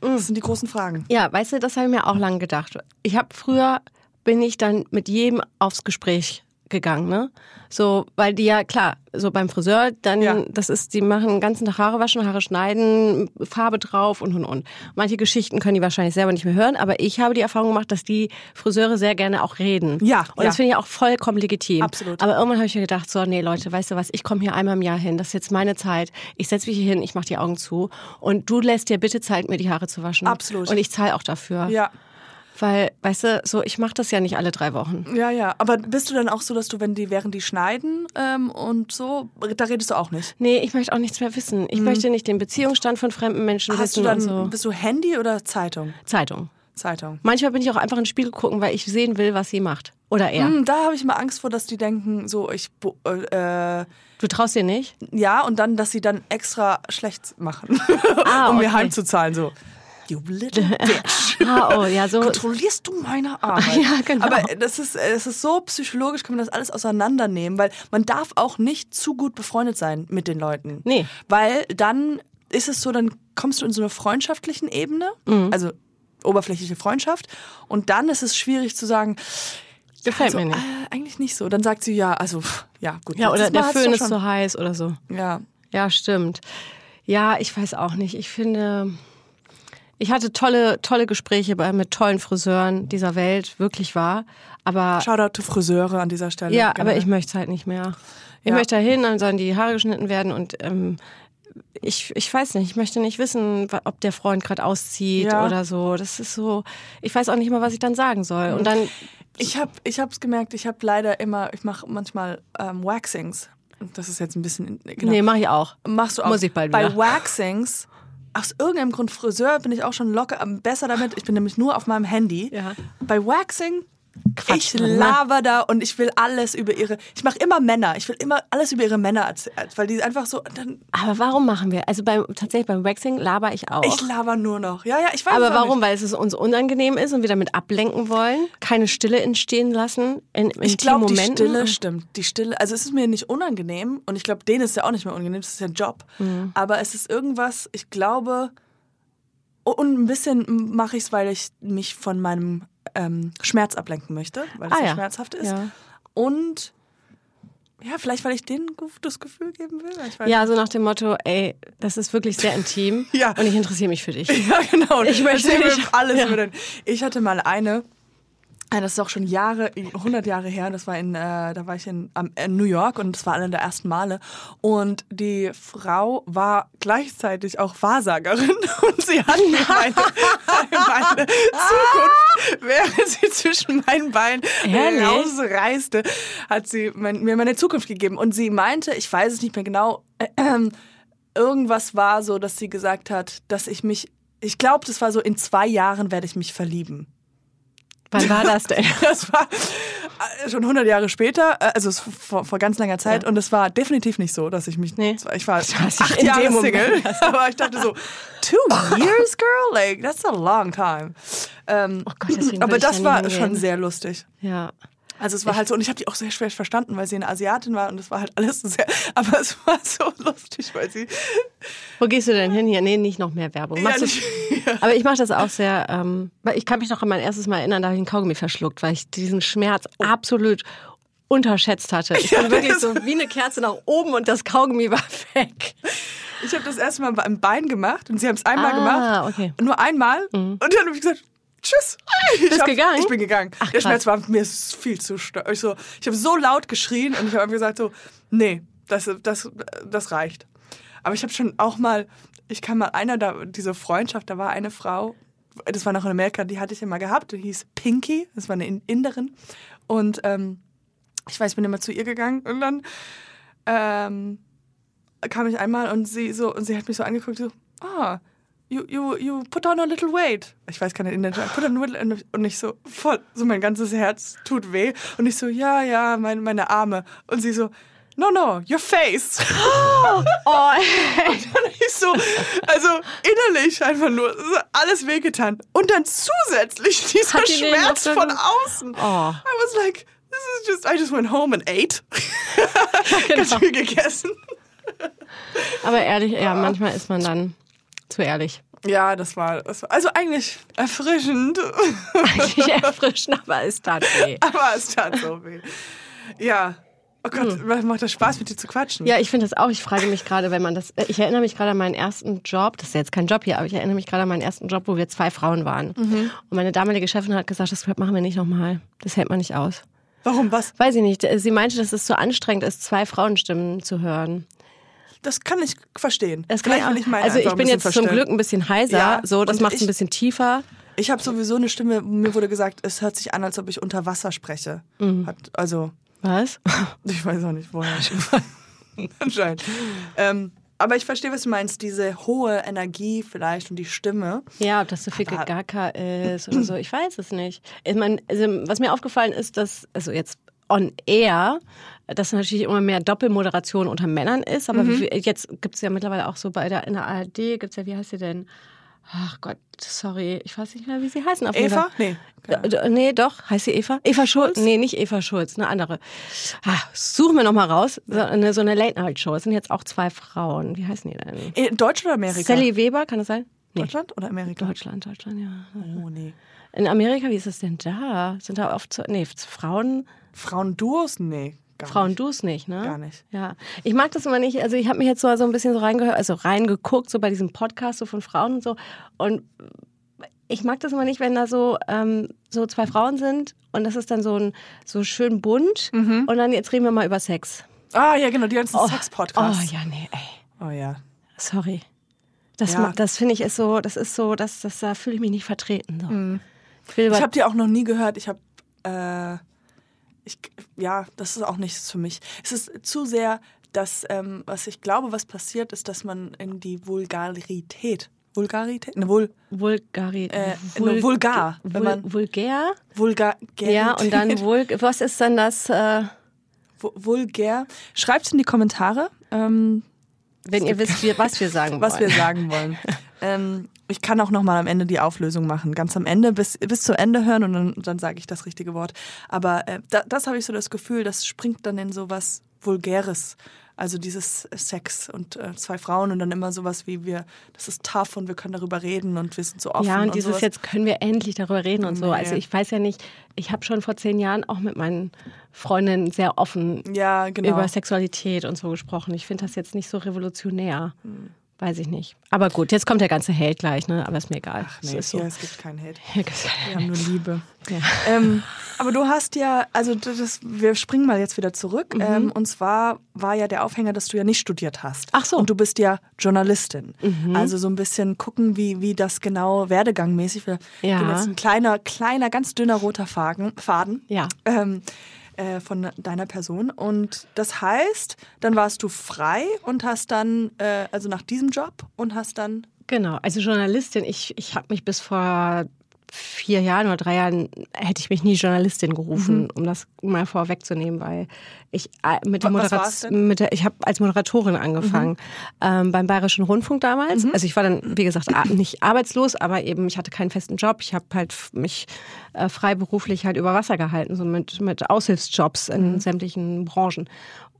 Das sind die großen Fragen. Ja, weißt du, das habe ich mir auch lange gedacht. Ich habe früher bin ich dann mit jedem aufs Gespräch gegangen, ne? So, weil die ja, klar, so beim Friseur, dann, Ja. das ist, die machen den ganzen Tag Haare waschen, Haare schneiden, Farbe drauf und und und. Manche Geschichten können die wahrscheinlich selber nicht mehr hören, aber ich habe die Erfahrung gemacht, dass die Friseure sehr gerne auch reden. Ja, Und ja. das finde ich auch vollkommen legitim. Absolut. Aber irgendwann habe ich mir gedacht, so, nee, Leute, weißt du was, ich komme hier einmal im Jahr hin, das ist jetzt meine Zeit. Ich setze mich hier hin, ich mache die Augen zu und du lässt dir bitte Zeit, mir die Haare zu waschen. Absolut. Und ich zahle auch dafür. Ja. Weil, weißt du, so, ich mache das ja nicht alle drei Wochen. Ja, ja. Aber bist du dann auch so, dass du, wenn die, während die schneiden ähm, und so, da redest du auch nicht? Nee, ich möchte auch nichts mehr wissen. Ich möchte nicht den Beziehungsstand von fremden Menschen Mhm. Hast du wissen dann, und so. bist du Handy oder Zeitung? Zeitung. Zeitung. Manchmal bin ich auch einfach in den Spiegel gucken, weil ich sehen will, was sie macht. Oder er. Hm, da habe ich mal Angst vor, dass die denken, so, ich, bo- äh, Du traust dir nicht? ja, und dann, dass sie dann extra schlecht machen, Ah, um mir okay. heimzuzahlen, so. You little bitch. Oh, ja, so. Kontrollierst du meine Arbeit? Ja, genau. Aber das ist, das ist so psychologisch, kann man das alles auseinandernehmen, weil man darf auch nicht zu gut befreundet sein mit den Leuten. Nee. Weil dann ist es so, dann kommst du in so eine freundschaftlichen Ebene, Mhm. also oberflächliche Freundschaft, und dann ist es schwierig zu sagen, Gefällt also, mir nicht. Äh, eigentlich nicht so. Dann sagt sie ja, also ja gut. Ja, oder der Föhn ist zu heiß oder so. Ja, Ja, stimmt. Ja, ich weiß auch nicht. Ich finde, ich hatte tolle, tolle Gespräche bei, mit tollen Friseuren dieser Welt, wirklich wahr. Aber Shoutout to Friseure an dieser Stelle. ja, generell. aber ich möchte es halt nicht mehr. Ich Ja. möchte da hin, dann sollen die Haare geschnitten werden und ähm, ich, ich weiß nicht, ich möchte nicht wissen, ob der Freund gerade auszieht Ja. oder so. Das ist so, ich weiß auch nicht mal, was ich dann sagen soll. Und dann, Ich habe ich hab's gemerkt, ich habe leider immer, ich mache manchmal ähm, Waxings. Das ist jetzt ein bisschen, genau. nee, mach ich auch. Machst du auch. Muss ich bald Bei wieder. Waxings, aus irgendeinem Grund Friseur bin ich auch schon locker, ähm, besser damit. Ich bin nämlich nur auf meinem Handy. Ja. Bei Waxing, Quatsch ich laber da und ich will alles über ihre, ich mache immer Männer, ich will immer alles über ihre Männer erzählen, weil die einfach so, Aber warum machen wir? Also beim, tatsächlich beim Waxing laber ich auch. ich laber nur noch. Ja, ja, ich weiß Aber warum? Nicht. Weil es uns unangenehm ist und wir damit ablenken wollen, keine Stille entstehen lassen in Ich glaube, die. Stille stimmt. Die Stille, also es ist mir nicht unangenehm und ich glaube, denen ist ja auch nicht mehr unangenehm, das ist ja ein Job. Mhm. Aber es ist irgendwas, ich glaube, und ein bisschen mache ich es, weil ich mich von meinem ähm, Schmerz ablenken möchte, weil es Ah, ja. schmerzhaft ist. Ja. Und ja, vielleicht, weil ich denen gutes Gefühl geben will. Ich Ja, so nach dem Motto, ey, das ist wirklich sehr intim Ja. und ich interessiere mich für dich. Ja, genau. Ich möchte nicht- alles Ja. über den. Ich hatte mal eine, das ist auch schon Jahre, 100 Jahre her, das war in, äh, da war ich in, am- in New York und das war eine der ersten Male. Und die Frau war gleichzeitig auch Wahrsagerin und sie hat mir meine, meine Zukunft, während sie zwischen meinen Beinen Ehrlich? rausreiste, hat sie mein, mir meine Zukunft gegeben. Und sie meinte, ich weiß es nicht mehr genau, äh, äh, irgendwas war so, dass sie gesagt hat, dass ich mich, ich glaube, das war so, in zwei Jahren werde ich mich verlieben. Wann war das denn? Das war äh, schon 100 Jahre später, äh, also vor, vor ganz langer Zeit. Ja. Und es war definitiv nicht so, dass ich mich. Nee. Ich war acht in Jahre Single. Aber ich dachte so, two years, girl? Like, that's a long time. Ähm, Oh Gott, aber das war schon sehr lustig. Ja. Also es war halt so, und ich habe die auch sehr schwer verstanden, weil sie eine Asiatin war und es war halt alles so sehr, aber es war so lustig, weil sie, Wo gehst du denn hin hier? Nee, nicht noch mehr Werbung. Ja, nicht- ja. aber ich mache das auch sehr, ähm, weil ich kann mich noch an mein erstes Mal erinnern, da habe ich einen Kaugummi verschluckt, weil ich diesen Schmerz absolut unterschätzt hatte. Ich bin wirklich so wie eine Kerze nach oben und das Kaugummi war weg. ich habe das erste Mal beim Bein gemacht und sie haben es einmal Ah, gemacht, okay. nur einmal und dann habe ich gesagt, tschüss. Ich Bist hab- gegangen? Ich bin gegangen. Ach, Der. Schmerz war mir viel zu stark. Ich, so, ich habe so laut geschrien und ich habe gesagt so, nee, das, das, das reicht. Aber ich habe schon auch mal, ich kann mal einer da, diese Freundschaft, da war eine Frau, das war noch in Amerika, die hatte ich immer gehabt, die hieß Pinky, das war eine In- Inderin und ähm, ich weiß, ich bin immer zu ihr gegangen und dann ähm, kam ich einmal und sie so und sie hat mich so angeguckt so ah you you you put on a little weight. Ich weiß keine Indien put on a little und ich so voll so mein ganzes Herz tut weh. Und ich so ja ja meine meine Arme. Und sie so no no your face. Oh, und ich so also innerlich einfach nur alles wehgetan. Und dann zusätzlich dieser Schmerz von außen. Oh. I was like this is just I just went home and ate. Genau. ganz viel gegessen. Aber ehrlich, ja, manchmal ist man dann zu ehrlich. Ja, das war, das war also eigentlich erfrischend, Eigentlich erfrischend, aber es tat weh. aber es tat so weh. Ja. Oh Gott, macht das Spaß, mit dir zu quatschen? Ja, ich finde das auch. Ich frage mich gerade, wenn man das. äh, Ich erinnere mich gerade an meinen ersten Job. Das ist ja jetzt kein Job hier, aber ich erinnere mich gerade an meinen ersten Job, wo wir zwei Frauen waren. Und meine damalige Chefin hat gesagt, das machen wir nicht nochmal. Das hält man nicht aus. Warum, was? Weiß ich nicht. Sie meinte, dass es so anstrengend ist, zwei Frauenstimmen zu hören. Das kann ich verstehen. Das kann ich will ich meine also ich bin jetzt zum verstellen. Glück ein bisschen heiser, Ja, so das macht es ein bisschen tiefer. Ich habe sowieso eine Stimme, mir wurde gesagt, es hört sich an, als ob ich unter Wasser spreche. Mhm. Hat, also, Was? ich weiß auch nicht, woher. Anscheinend. Ähm, aber ich verstehe, was du meinst. Diese hohe Energie vielleicht und die Stimme. Ja, ob das so viel Aber- ist oder so, ich weiß es nicht. Ich mein, also, was mir aufgefallen ist, dass, also jetzt on air, dass natürlich immer mehr Doppelmoderation unter Männern ist, aber Mhm. jetzt gibt es ja mittlerweile auch so bei der, in der ARD, gibt es ja, wie heißt sie denn? Ach Gott, sorry, ich weiß nicht mehr, wie sie heißen. Auf Eva? Nee. Nee, doch. Heißt sie Eva? Eva Schulz? Nee, nicht Eva Schulz, eine andere. Ah, suchen wir noch mal raus. So eine, so eine Late-Night-Show. Es sind jetzt auch zwei Frauen. Wie heißen die denn? In Deutschland oder Amerika? Sally Weber, kann das sein? Nee. Deutschland oder Amerika? Deutschland, Deutschland, ja. Oh, nee. In Amerika, wie ist es denn da? Sind da oft so, nee, Frauen, Frauenduos? Nee. Gar Frauen nicht. nicht, ne? Gar nicht. Ja. Ich mag das immer nicht, also ich habe mich jetzt so, so ein bisschen so reingehört, also reingeguckt, so bei diesem Podcast so von Frauen und so. Und ich mag das immer nicht, wenn da so, ähm, so zwei Frauen sind und das ist dann so ein so schön bunt Mhm. und dann jetzt reden wir mal über Sex. Ah, ja, genau, die ganzen Oh, Sex-Podcasts. Oh ja, nee, ey. Oh ja. Sorry. Das, Ja. das finde ich ist so, das ist so, das, das, da fühle ich mich nicht vertreten. So. Ich will über Ich habe die auch noch nie gehört. Ich habe, äh, ich, ja, das ist auch nichts für mich. Es ist zu sehr, dass, ähm, was ich glaube, was passiert, ist, dass man in die Vulgarität, Vulgarität, ne, Vul, Vulgari Äh, Vul- nur vulgar, wenn Vul man- vulgär. Vulgar, Ja, und dann vul was ist dann das, äh, Vu- vulgär. Schreibt in die Kommentare, ähm, wenn ihr wisst, was wir sagen was wir wollen. sagen wollen. ähm, ich kann auch noch mal am Ende die Auflösung machen, ganz am Ende, bis, bis zu Ende hören und dann, dann sage ich das richtige Wort. Aber äh, da, das habe ich so das Gefühl, das springt dann in so was Vulgäres. Also dieses Sex und äh, zwei Frauen und dann immer sowas wie wir, das ist tough und wir können darüber reden und wir sind so offen. Ja, und dieses sowas. jetzt können wir endlich darüber reden und so. Nee. Also ich weiß ja nicht, ich habe schon vor zehn Jahren auch mit meinen Freundinnen sehr offen Ja, genau. über Sexualität und so gesprochen. Ich finde das jetzt nicht so revolutionär. Hm. Weiß ich nicht. Aber gut, jetzt kommt der ganze Hate gleich, ne? Aber ist mir egal. Ach Es nee, ist so. hier, es gibt keinen keine- Wir haben nur Liebe. Ja. Ähm, aber du hast ja, also das, wir springen mal jetzt wieder zurück. Ähm, und zwar war ja der Aufhänger, dass du ja nicht studiert hast. Ach so. Und du bist ja Journalistin. Also so ein bisschen gucken, wie, wie das genau werdegangmäßig. Ja. jetzt ein kleiner, kleiner, ganz dünner roter Faden. Faden Ja. ähm, äh, von deiner Person. Und das heißt, dann warst du frei und hast dann, äh, also nach diesem Job und hast dann Genau, also Journalistin, ich, ich habe mich bis vor vier Jahren oder drei Jahren hätte ich mich nie Journalistin gerufen, um das mal vorwegzunehmen, weil ich äh, mit der Moderation, ich habe als Moderatorin angefangen ähm, beim Bayerischen Rundfunk damals. Also ich war dann, wie gesagt, nicht arbeitslos, aber eben ich hatte keinen festen Job. Ich habe halt mich äh, freiberuflich halt über Wasser gehalten, so mit, mit Aushilfsjobs in sämtlichen Branchen.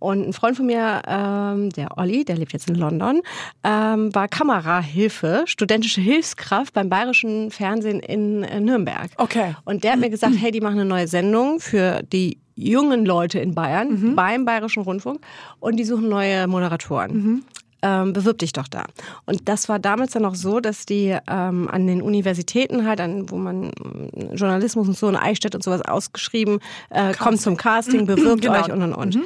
Und ein Freund von mir, ähm, der Olli, der lebt jetzt in London, ähm, war Kamerahilfe, studentische Hilfskraft beim Bayerischen Fernsehen in äh, Nürnberg. Okay. Und der hat mir gesagt, hey, die machen eine neue Sendung für die jungen Leute in Bayern beim Bayerischen Rundfunk und die suchen neue Moderatoren. Ähm, bewirb dich doch da. Und das war damals dann auch so, dass die ähm, an den Universitäten halt, an, wo man ähm, Journalismus und so in Eichstätt und sowas ausgeschrieben, äh, kommt zum Casting, bewirbt Genau. euch und und und.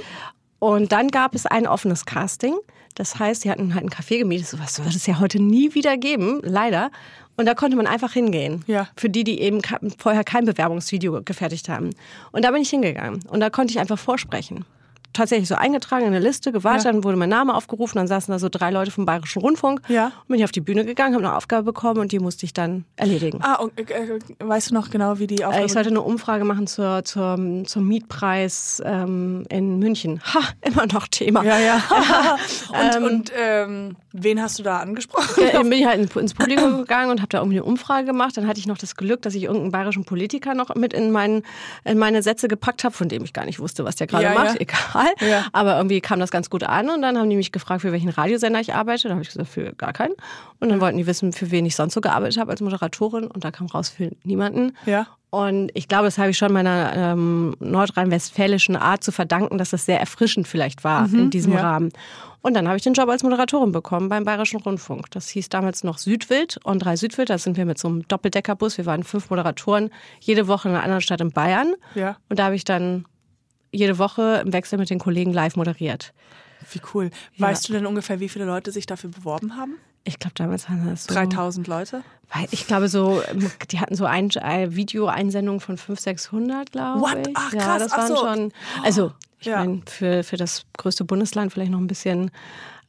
Und dann gab es ein offenes Casting. Das heißt, sie hatten halt ein Café gemietet. Sowas wird es ja heute nie wieder geben, leider. Und da konnte man einfach hingehen. Ja. Für die, die eben vorher kein Bewerbungsvideo gefertigt haben. Und da bin ich hingegangen. Und da konnte ich einfach vorsprechen. Tatsächlich so eingetragen in eine Liste, gewartet, Ja. dann wurde mein Name aufgerufen, dann saßen da so drei Leute vom Bayerischen Rundfunk. Ja. Und bin ich auf die Bühne gegangen, habe eine Aufgabe bekommen und die musste ich dann erledigen. Ah, und, äh, äh, weißt du noch genau, wie die Äh, Aufgabe Ich sollte eine Umfrage machen zur, zur, zum Mietpreis ähm, in München. Ha, immer noch Thema. Ja, ja. und und ähm, wen hast du da angesprochen? Dann bin ich halt in- ins Publikum gegangen und habe da irgendwie eine Umfrage gemacht. Dann hatte ich noch das Glück, dass ich irgendeinen bayerischen Politiker noch mit in, meinen, in meine Sätze gepackt habe, von dem ich gar nicht wusste, was der gerade Ja, macht. ja. Egal. Ja. Aber irgendwie kam das ganz gut an und dann haben die mich gefragt, für welchen Radiosender ich arbeite. Da habe ich gesagt, für gar keinen. Und dann wollten die wissen, für wen ich sonst so gearbeitet habe als Moderatorin. Und da kam raus, für niemanden. Ja. Und ich glaube, das habe ich schon meiner ähm, nordrhein-westfälischen Art zu verdanken, dass das sehr erfrischend vielleicht war in diesem ja. Rahmen. Und dann habe ich den Job als Moderatorin bekommen beim Bayerischen Rundfunk. Das hieß damals noch Südwild und drei Südwild. Da sind wir mit so einem Doppeldeckerbus. Wir waren fünf Moderatoren, jede Woche in einer anderen Stadt in Bayern. Ja. Und da habe ich dann jede Woche im Wechsel mit den Kollegen live moderiert. Wie cool. Weißt du denn ungefähr, wie viele Leute sich dafür beworben haben? Ich glaube, damals waren das so. 3000 Leute? Weil ich glaube, so, die hatten so ein, eine Videoeinsendung von 500, 600, glaube What? ich. Ach, Ja, krass. das Ach waren so. schon. Also, ich Ja. meine, für, für das größte Bundesland vielleicht noch ein bisschen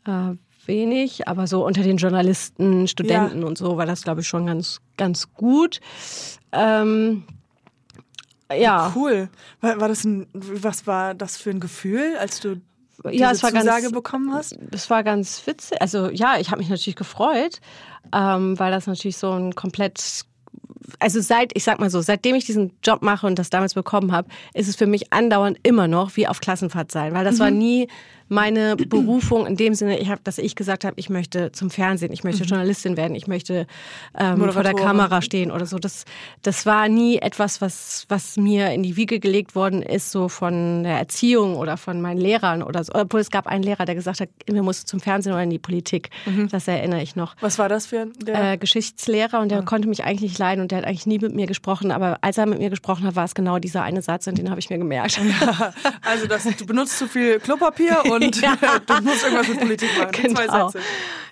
äh, wenig, aber so unter den Journalisten, Studenten und so war das, glaube ich, schon ganz, ganz gut. Ähm, ja. Cool. War, war das ein, was war das für ein Gefühl, als du diese Ja, es war ganz- Zusage bekommen hast? Das war ganz witzig. Also ja, ich habe mich natürlich gefreut, ähm, weil das natürlich so ein komplett also seit, ich sag mal so, seitdem ich diesen Job mache und das damals bekommen habe, ist es für mich andauernd immer noch wie auf Klassenfahrt sein, weil das war nie meine Berufung in dem Sinne, ich hab, dass ich gesagt habe, ich möchte zum Fernsehen, ich möchte Journalistin werden, ich möchte ähm, vor der. Kamera stehen oder so. Das, das war nie etwas, was, was mir in die Wiege gelegt worden ist, so von der Erziehung oder von meinen Lehrern oder so. Obwohl es gab einen Lehrer, der gesagt hat, mir musst du zum Fernsehen oder in die Politik. Das erinnere ich noch Was war das für ein- äh, Geschichtslehrer und der konnte mich eigentlich nicht leiden und der hat eigentlich nie mit mir gesprochen, aber als er mit mir gesprochen hat, war es genau dieser eine Satz und den habe ich mir gemerkt. Also, das, du benutzt zu viel Klopapier und Ja. du musst irgendwas mit Politik machen. Die Zwei Genau. Sätze.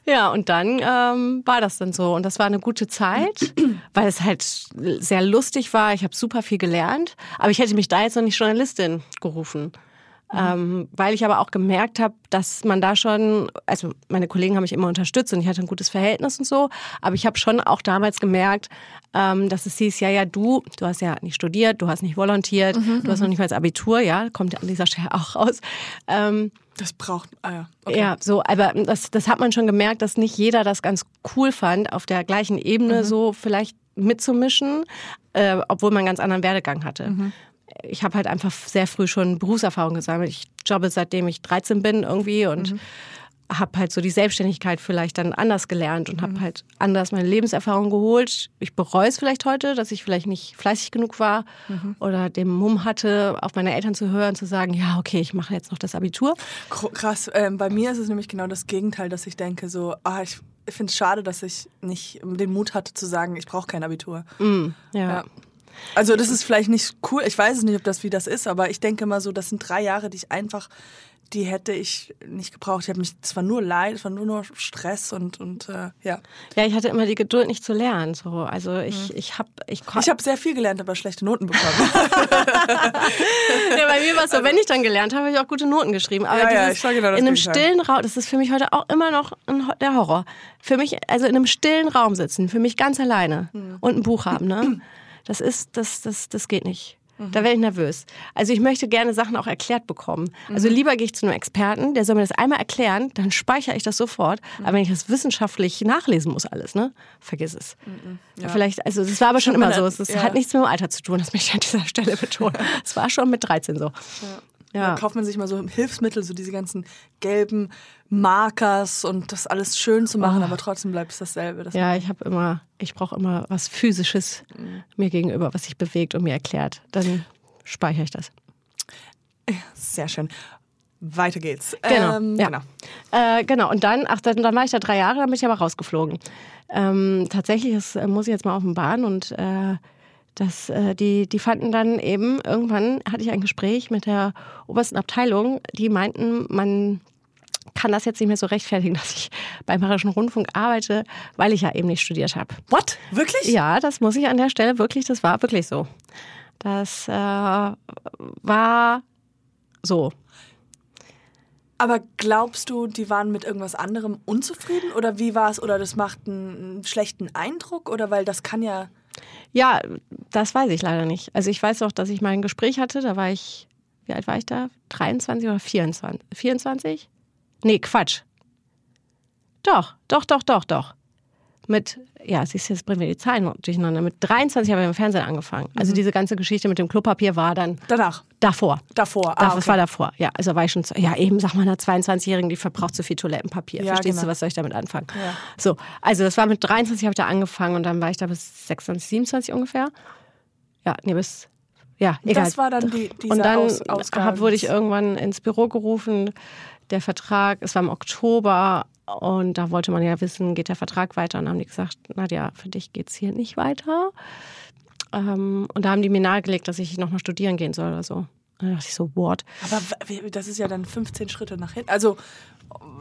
Ja, und dann ähm, war das dann so und das war eine gute Zeit, weil es halt sehr lustig war. Ich habe super viel gelernt, aber ich hätte mich da jetzt noch nicht Journalistin gerufen. Ähm, weil ich aber auch gemerkt habe, dass man da schon, also meine Kollegen haben mich immer unterstützt und ich hatte ein gutes Verhältnis und so, aber ich habe schon auch damals gemerkt, ähm, dass es hieß, ja, ja, du, du hast ja nicht studiert, du hast nicht volontiert, du hast noch nicht mal das Abitur, ja, kommt an dieser Stelle auch raus. Ähm, Das braucht. Ah ja. Okay. ja, so, aber das, das hat man schon gemerkt, dass nicht jeder das ganz cool fand, auf der gleichen Ebene so vielleicht mitzumischen, äh, obwohl man einen ganz anderen Werdegang hatte. Ich habe halt einfach sehr früh schon Berufserfahrung gesammelt. Ich jobbe seitdem ich 13 bin irgendwie und habe halt so die Selbstständigkeit vielleicht dann anders gelernt und habe halt anders meine Lebenserfahrung geholt. Ich bereue es vielleicht heute, dass ich vielleicht nicht fleißig genug war oder den Mumm hatte, auf meine Eltern zu hören, zu sagen, ja, okay, ich mache jetzt noch das Abitur. Kr- Krass. Ähm, bei mir ist es nämlich genau das Gegenteil, dass ich denke, so, ah, ich finde es schade, dass ich nicht den Mut hatte zu sagen, ich brauche kein Abitur. Ja. Ja. Also das ist vielleicht nicht cool, ich weiß es nicht, ob das wie das ist, aber ich denke mal so, das sind drei Jahre, die ich einfach, die hätte ich nicht gebraucht. Ich habe mich, es war nur Leid, es war nur noch Stress und, und äh, ja. Ja, ich hatte immer die Geduld, nicht zu lernen. So. Also ich, ich habe, ich, Ich habe sehr viel gelernt, aber schlechte Noten bekommen. ja, bei mir war es so, wenn ich dann gelernt habe, habe ich auch gute Noten geschrieben. Aber Ja, ja, dieses, war genau das in einem stillen Raum, das ist für mich heute auch immer noch ein, der Horror. Für mich, also in einem stillen Raum sitzen, für mich ganz alleine Hm. und ein Buch haben, ne? Das ist, das, das, das geht nicht. Mhm. Da werde ich nervös. Also ich möchte gerne Sachen auch erklärt bekommen. Mhm. Also lieber gehe ich zu einem Experten, der soll mir das einmal erklären, dann speichere ich das sofort. Mhm. Aber wenn ich das wissenschaftlich nachlesen muss alles, ne, vergiss es. Vielleicht, also das war aber schon immer so. Es ja. hat nichts mit dem Alter zu tun, das möchte ich an dieser Stelle betonen. Es war schon mit 13 so. Da Ja. kauft man sich mal so Hilfsmittel, so diese ganzen gelben Markers und das alles schön zu machen, aber trotzdem bleibt es dasselbe. Das Oh. Ja, ich habe immer, ich brauche immer was Physisches mir gegenüber, was sich bewegt und mir erklärt. Dann speichere ich das. Sehr schön. Weiter geht's. Genau, Ähm, ja. genau. Äh, genau, und dann, ach, dann, dann war ich da drei Jahre, dann bin ich aber rausgeflogen. Ähm, tatsächlich, das äh, muss ich jetzt mal auf den Bahn und äh, das, äh, die, die fanden dann eben, irgendwann hatte ich ein Gespräch mit der obersten Abteilung, die meinten, man kann das jetzt nicht mehr so rechtfertigen, dass ich beim Bayerischen Rundfunk arbeite, weil ich ja eben nicht studiert habe. What? Wirklich? Ja, das muss ich an der Stelle wirklich, das war wirklich so. Das äh, war so. Aber glaubst du, die waren mit irgendwas anderem unzufrieden? Oder wie war es? Oder das macht einen schlechten Eindruck? Oder weil das kann ja. Ja, das weiß ich leider nicht. Also ich weiß auch, dass ich mal ein Gespräch hatte, da war ich, wie alt war ich da? 23 oder 24? 24? Nee, Quatsch. Doch, doch, doch, doch, doch. Mit, ja, siehst du, jetzt bringen wir die Zahlen durcheinander. Mit 23 habe ich im Fernsehen angefangen. Also diese ganze Geschichte mit dem Klopapier war dann Danach. davor. Davor. Da, Ah, Das okay. war davor. Ja, also war ich schon, zu- ja, eben, sag mal, einer 22-Jährigen, die verbraucht so viel Toilettenpapier. Ja, Verstehst genau. du, was soll ich damit anfangen? Ja. So, also das war mit 23 habe ich da angefangen und dann war ich da bis 26, 27 ungefähr. ja, nee, bis, ja, egal. Das war dann die, dieser Und dann Aus hab, wurde ich irgendwann ins Büro gerufen. Der Vertrag, es war im Oktober und da wollte man ja wissen, geht der Vertrag weiter? Und dann haben die gesagt, Nadja, für dich geht's hier nicht weiter. Ähm, und da haben die mir nahegelegt, dass ich nochmal studieren gehen soll oder so. Und dann dachte ich so, what? Aber das ist ja dann 15 Schritte nach hinten. Also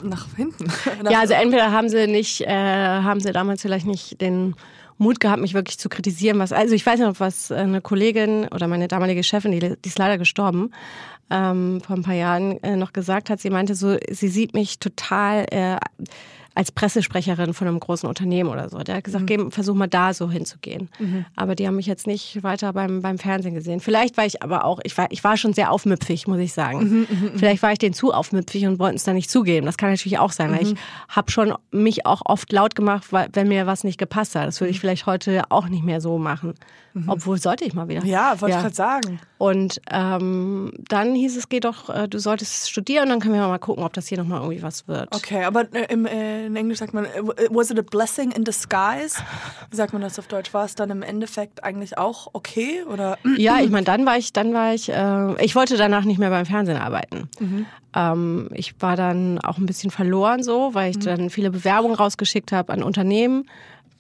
nach hinten. Ja, also entweder haben sie nicht, äh, haben sie damals vielleicht nicht den Mut gehabt, mich wirklich zu kritisieren. Was, also ich weiß noch, was eine Kollegin oder meine damalige Chefin, die, die ist leider gestorben, ähm, vor ein paar Jahren äh, noch gesagt hat. Sie meinte so, sie sieht mich total äh, als Pressesprecherin von einem großen Unternehmen oder so. Der hat gesagt, geh, versuch mal da so hinzugehen. Aber die haben mich jetzt nicht weiter beim, beim Fernsehen gesehen. Vielleicht war ich aber auch, ich war, ich war schon sehr aufmüpfig, muss ich sagen. Vielleicht war ich denen zu aufmüpfig und wollten es dann nicht zugeben. Das kann natürlich auch sein. Weil ich habe schon mich auch oft laut gemacht, weil, wenn mir was nicht gepasst hat. Das würde ich vielleicht heute auch nicht mehr so machen. Obwohl sollte ich mal wieder. ja, wollte ich gerade sagen. Und ähm, dann hieß es, geh doch, äh, du solltest studieren, dann können wir mal gucken, ob das hier nochmal irgendwie was wird. Okay, aber äh, im, äh, in Englisch sagt man, äh, was it a blessing in disguise? Wie sagt man das auf Deutsch? War es dann im Endeffekt eigentlich auch okay? Oder? Ja, ich meine, dann war ich, dann war ich, äh, ich wollte danach nicht mehr beim Fernsehen arbeiten. Ähm, ich war dann auch ein bisschen verloren so, weil ich dann viele Bewerbungen rausgeschickt habe an Unternehmen.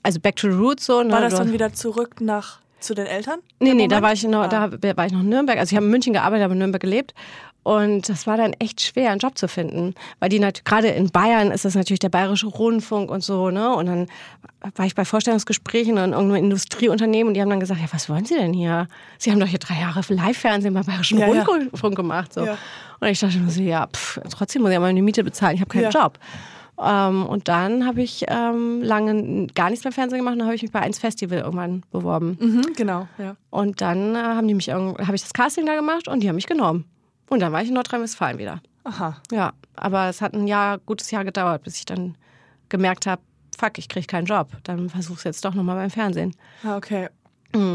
Also back to the roots so. Ne? War das dann wieder zurück nach zu den Eltern? Nee, nee, da war ich noch, Ah. da war ich noch in Nürnberg. Also ich habe in München gearbeitet, aber in Nürnberg gelebt. Und das war dann echt schwer, einen Job zu finden. Weil die natürlich, gerade in Bayern ist das natürlich der bayerische Rundfunk und so, ne? Und dann war ich bei Vorstellungsgesprächen in irgendeinem Industrieunternehmen und die haben dann gesagt, ja, was wollen Sie denn hier? Sie haben doch hier drei Jahre Live-Fernsehen beim bayerischen Ja, ja. Rundfunk gemacht. So. Ja. Und ich dachte mir so, ja, pff, trotzdem muss ich ja meine Miete bezahlen, ich habe keinen Ja. Job. Ähm, und dann habe ich ähm, lange gar nichts beim Fernsehen gemacht und dann habe ich mich bei 1 Festival irgendwann beworben. Mhm, genau, ja. Und dann äh, haben die mich habe ich das Casting da gemacht und die haben mich genommen. Und dann war ich in Nordrhein-Westfalen wieder. Aha. Ja, aber es hat ein Jahr, gutes Jahr gedauert, bis ich dann gemerkt habe, fuck, ich kriege keinen Job. Dann versuch's jetzt doch nochmal beim Fernsehen. Ah, okay.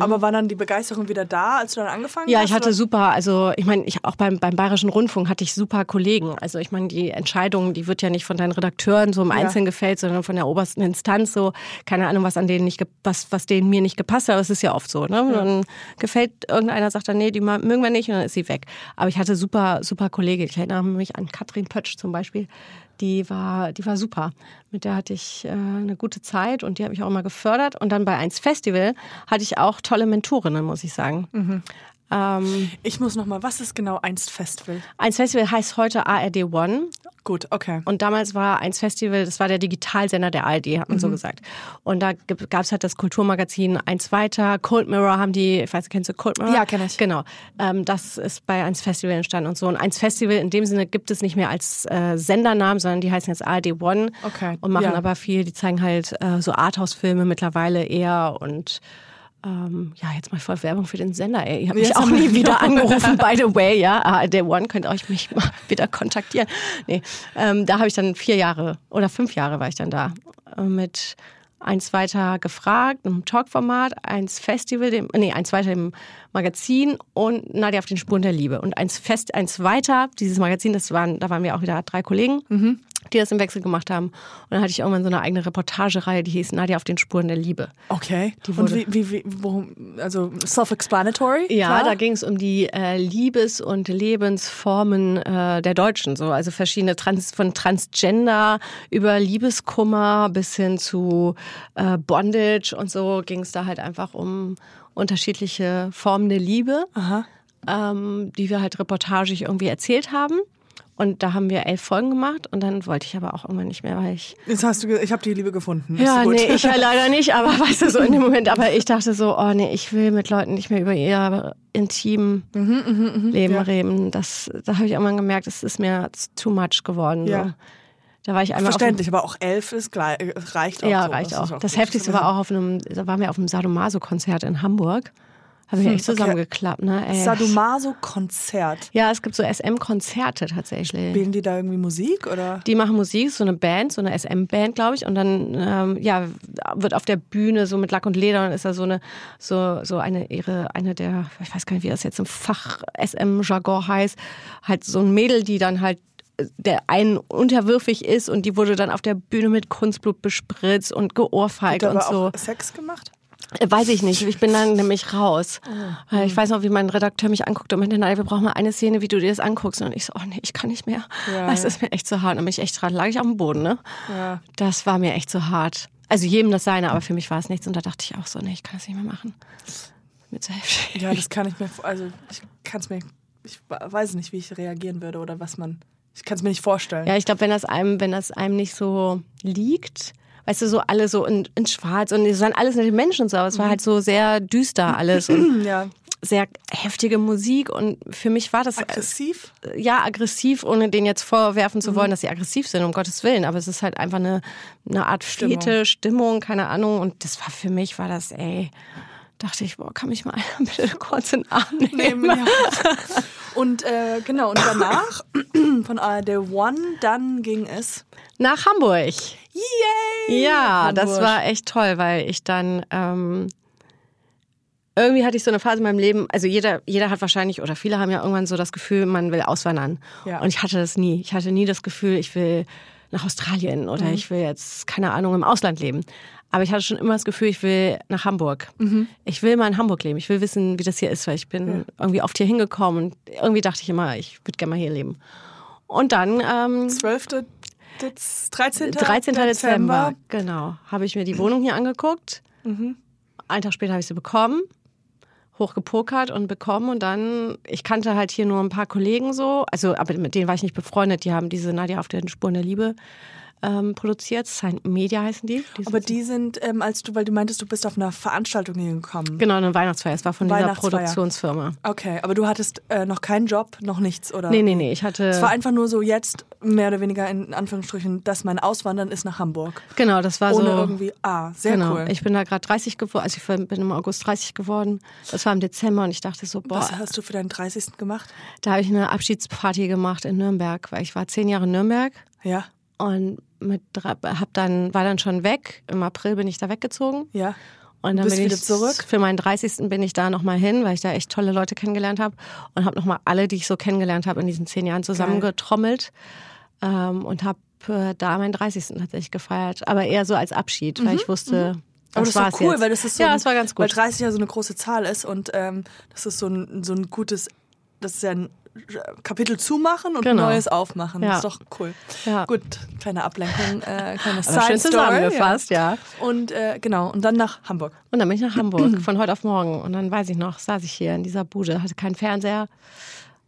Aber war dann die Begeisterung wieder da, als du dann angefangen Mhm. Ja, hast? ich hatte oder? super, also ich meine, ich auch beim, beim Bayerischen Rundfunk hatte ich super Kollegen. Also ich meine, die Entscheidung, die wird ja nicht von deinen Redakteuren so im Einzelnen gefällt, sondern von der obersten Instanz so, keine Ahnung, was an denen nicht, was, was denen mir nicht gepasst hat, aber es ist ja oft so, ne? Dann gefällt irgendeiner, sagt dann, nee, die mögen wir nicht und dann ist sie weg. Aber ich hatte super, super Kollegen. Ich erinnere mich an Katrin Pötsch zum Beispiel. Die war, die war super. Mit der hatte ich äh, eine gute Zeit und die hat mich auch immer gefördert. Und dann bei 1 Festival hatte ich auch tolle Mentorinnen, muss ich sagen. Ähm, Ich muss noch mal, was ist genau Einst Festival? 1 Festival heißt heute ARD One. Gut, okay. Und damals war 1 Festival, das war der Digitalsender der ARD, hat man Mhm. so gesagt. Und da gab es halt das Kulturmagazin 1 weiter. Cold Mirror haben die, ich weiß, kennst du Cold Mirror? Ja, kenn ich. Genau. Ähm, das ist bei 1 Festival entstanden und so. Und 1 Festival in dem Sinne gibt es nicht mehr als äh, Sendernamen, sondern die heißen jetzt ARD One. Okay, Und machen ja. aber viel, die zeigen halt äh, so Arthouse-Filme mittlerweile eher und ähm, ja, jetzt mal voll Werbung für den Sender, ey. Ihr habt mich auch nie wieder angerufen, by the way, ja. Ah, der One könnt euch mich mal wieder kontaktieren. Nee, ähm, da habe ich dann vier Jahre oder fünf Jahre war ich dann da. Äh, mit eins weiter gefragt, einem Talkformat, eins Festival, dem, nee, eins weiter im Magazin und Nadja auf den Spuren der Liebe. Und eins fest, eins weiter, dieses Magazin, das waren, da waren wir auch wieder drei Kollegen. Die das im Wechsel gemacht haben. Und dann hatte ich irgendwann so eine eigene Reportagereihe, die hieß Nadja auf den Spuren der Liebe. Okay. Die Und wurde- wie, wie, wie worum, also self-explanatory? Ja, klar? da ging es um die äh, Liebes- und Lebensformen äh, der Deutschen. So, also verschiedene Trans von Transgender über Liebeskummer bis hin zu äh, Bondage und so ging es da halt einfach um unterschiedliche Formen der Liebe, Aha. ähm, die wir halt reportagig irgendwie erzählt haben. Und da haben wir elf Folgen gemacht und dann wollte ich aber auch irgendwann nicht mehr, weil ich Jetzt hast du, ich habe die Liebe gefunden. Ja, gut. nee, ich ja leider nicht, aber weißt du, so in dem Moment, aber ich dachte so, oh nee, ich will mit Leuten nicht mehr über ihr intim Mhm, Leben ja. reden. Das, da habe ich irgendwann gemerkt, es ist mir too much geworden. Ja. So. Da war ich einmal Verständlich, aber auch elf ist gleich, äh, reicht auch. ja, so. reicht Das ist auch. Das. Heftigste war auch auf einem, da waren wir auf einem Sadomaso-Konzert in Hamburg. Haben wir echt Hm, zusammengeklappt, ne? Ey. Sadomaso-Konzert. Ja, es gibt so SM-Konzerte tatsächlich. Spielen die da irgendwie Musik oder? Die machen Musik, so eine Band, so eine SM-Band, glaube ich. Und dann ähm, ja, wird auf der Bühne so mit Lack und Leder und ist da so eine, so, so eine ihre, eine der, ich weiß gar nicht, wie das jetzt im Fach SM-Jargon heißt, halt so ein Mädel, die dann halt der einen unterwürfig ist und die wurde dann auf der Bühne mit Kunstblut bespritzt und geohrfeigt und aber so. auch Sex gemacht? Weiß ich nicht. Ich bin dann nämlich raus. Äh, Ich weiß noch, wie mein Redakteur mich anguckt und meinte, nein, wir brauchen mal eine Szene, wie du dir das anguckst. Und ich so, oh nee, ich kann nicht mehr. Ja, ja. ist mir echt zu hart. Und dann bin ich echt dran, lag ich auf dem Boden, ne? Ja. Das war mir echt zu hart. Also jedem das seine, aber für mich war es nichts. Und da dachte ich auch so, nee, ich kann das nicht mehr machen. Mir zu heftig. Ja, das kann ich mir, also ich kann es mir, ich weiß nicht, wie ich reagieren würde oder was man, ich kann es mir nicht vorstellen. Ja, ich glaube, wenn das einem, wenn das einem nicht so liegt, weißt du, so alle so in, in Schwarz und es waren alles nette Menschen und so, aber es war halt so sehr düster alles und Ja. sehr heftige Musik und für mich war das Aggressiv? ja aggressiv, ohne denen jetzt vorwerfen zu wollen, dass sie aggressiv sind, um Gottes Willen, aber es ist halt einfach eine, eine Art Stimmung. Fete, Stimmung, keine Ahnung und das war für mich, war das, ey, dachte ich, boah, kann mich mal einer bitte kurz in den Arm nehmen? ja. Und äh, genau, und danach von ARD One, dann ging es. Nach Hamburg. Yay! Ja, das Hamburg. war echt toll, weil ich dann ähm, irgendwie hatte ich so eine Phase in meinem Leben, also jeder, jeder hat wahrscheinlich oder viele haben ja irgendwann so das Gefühl, man will auswandern. Ja. Und ich hatte das nie. Ich hatte nie das Gefühl, ich will nach Australien oder Mhm. ich will jetzt, keine Ahnung, im Ausland leben. Aber ich hatte schon immer das Gefühl, ich will nach Hamburg. Mhm. Ich will mal in Hamburg leben. Ich will wissen, wie das hier ist, weil ich bin irgendwie oft hier hingekommen und irgendwie dachte ich immer, ich würde gerne mal hier leben. Und dann ähm, 12. Dez, 13. 13. Dezember, genau, habe ich mir die Wohnung hier angeguckt. Mhm. Einen Tag später habe ich sie bekommen, hochgepokert und bekommen und dann, ich kannte halt hier nur ein paar Kollegen so, also aber mit denen war ich nicht befreundet, die haben diese Nadja auf den Spuren der Liebe ähm, produziert, Science Media heißen die. die Aber die sind, ähm, als du, weil du meintest, du bist auf einer Veranstaltung hier gekommen. Genau, eine Weihnachtsfeier, es war von dieser. Produktionsfirma. Okay, aber du hattest äh, noch keinen Job, noch nichts, oder? Nee, nee, nee, ich hatte... Es war einfach nur so jetzt, mehr oder weniger in Anführungsstrichen, dass mein Auswandern ist nach Hamburg. genau, das war Ohne so... irgendwie, ah, sehr genau, cool. ich bin da gerade 30 geworden, also ich bin im August 30 geworden. Das war im Dezember und ich dachte so, boah, Was hast du für deinen 30. gemacht? Da habe ich eine Abschiedsparty gemacht in Nürnberg, weil ich war zehn Jahre in Nürnberg Ja, und mit hab dann war dann schon weg. Im April bin ich da weggezogen ja. und dann bin wieder ich zurück? Für meinen 30. bin ich da noch mal hin, weil ich da echt tolle Leute kennengelernt habe und habe noch mal alle, die ich so kennengelernt habe in diesen zehn Jahren zusammengetrommelt ähm, und habe äh, da meinen 30. tatsächlich gefeiert, aber eher so als Abschied, weil ich wusste, Mhm, Aber das war's doch cool, jetzt. weil das ist so, ja, ein, das war ganz weil gut. 30 ja so eine große Zahl ist und ähm, das ist so ein, so ein gutes, das ist ja ein Kapitel zumachen und Genau. ein neues aufmachen. Ja. Das ist doch cool. Ja. Gut, kleine Ablenkung, äh, kleine Side schön Story. zusammengefasst, ja. Und äh, genau, und dann nach Hamburg. Und dann bin ich nach Hamburg von heute auf morgen. Und dann weiß ich noch, saß ich hier in dieser Bude, hatte keinen Fernseher,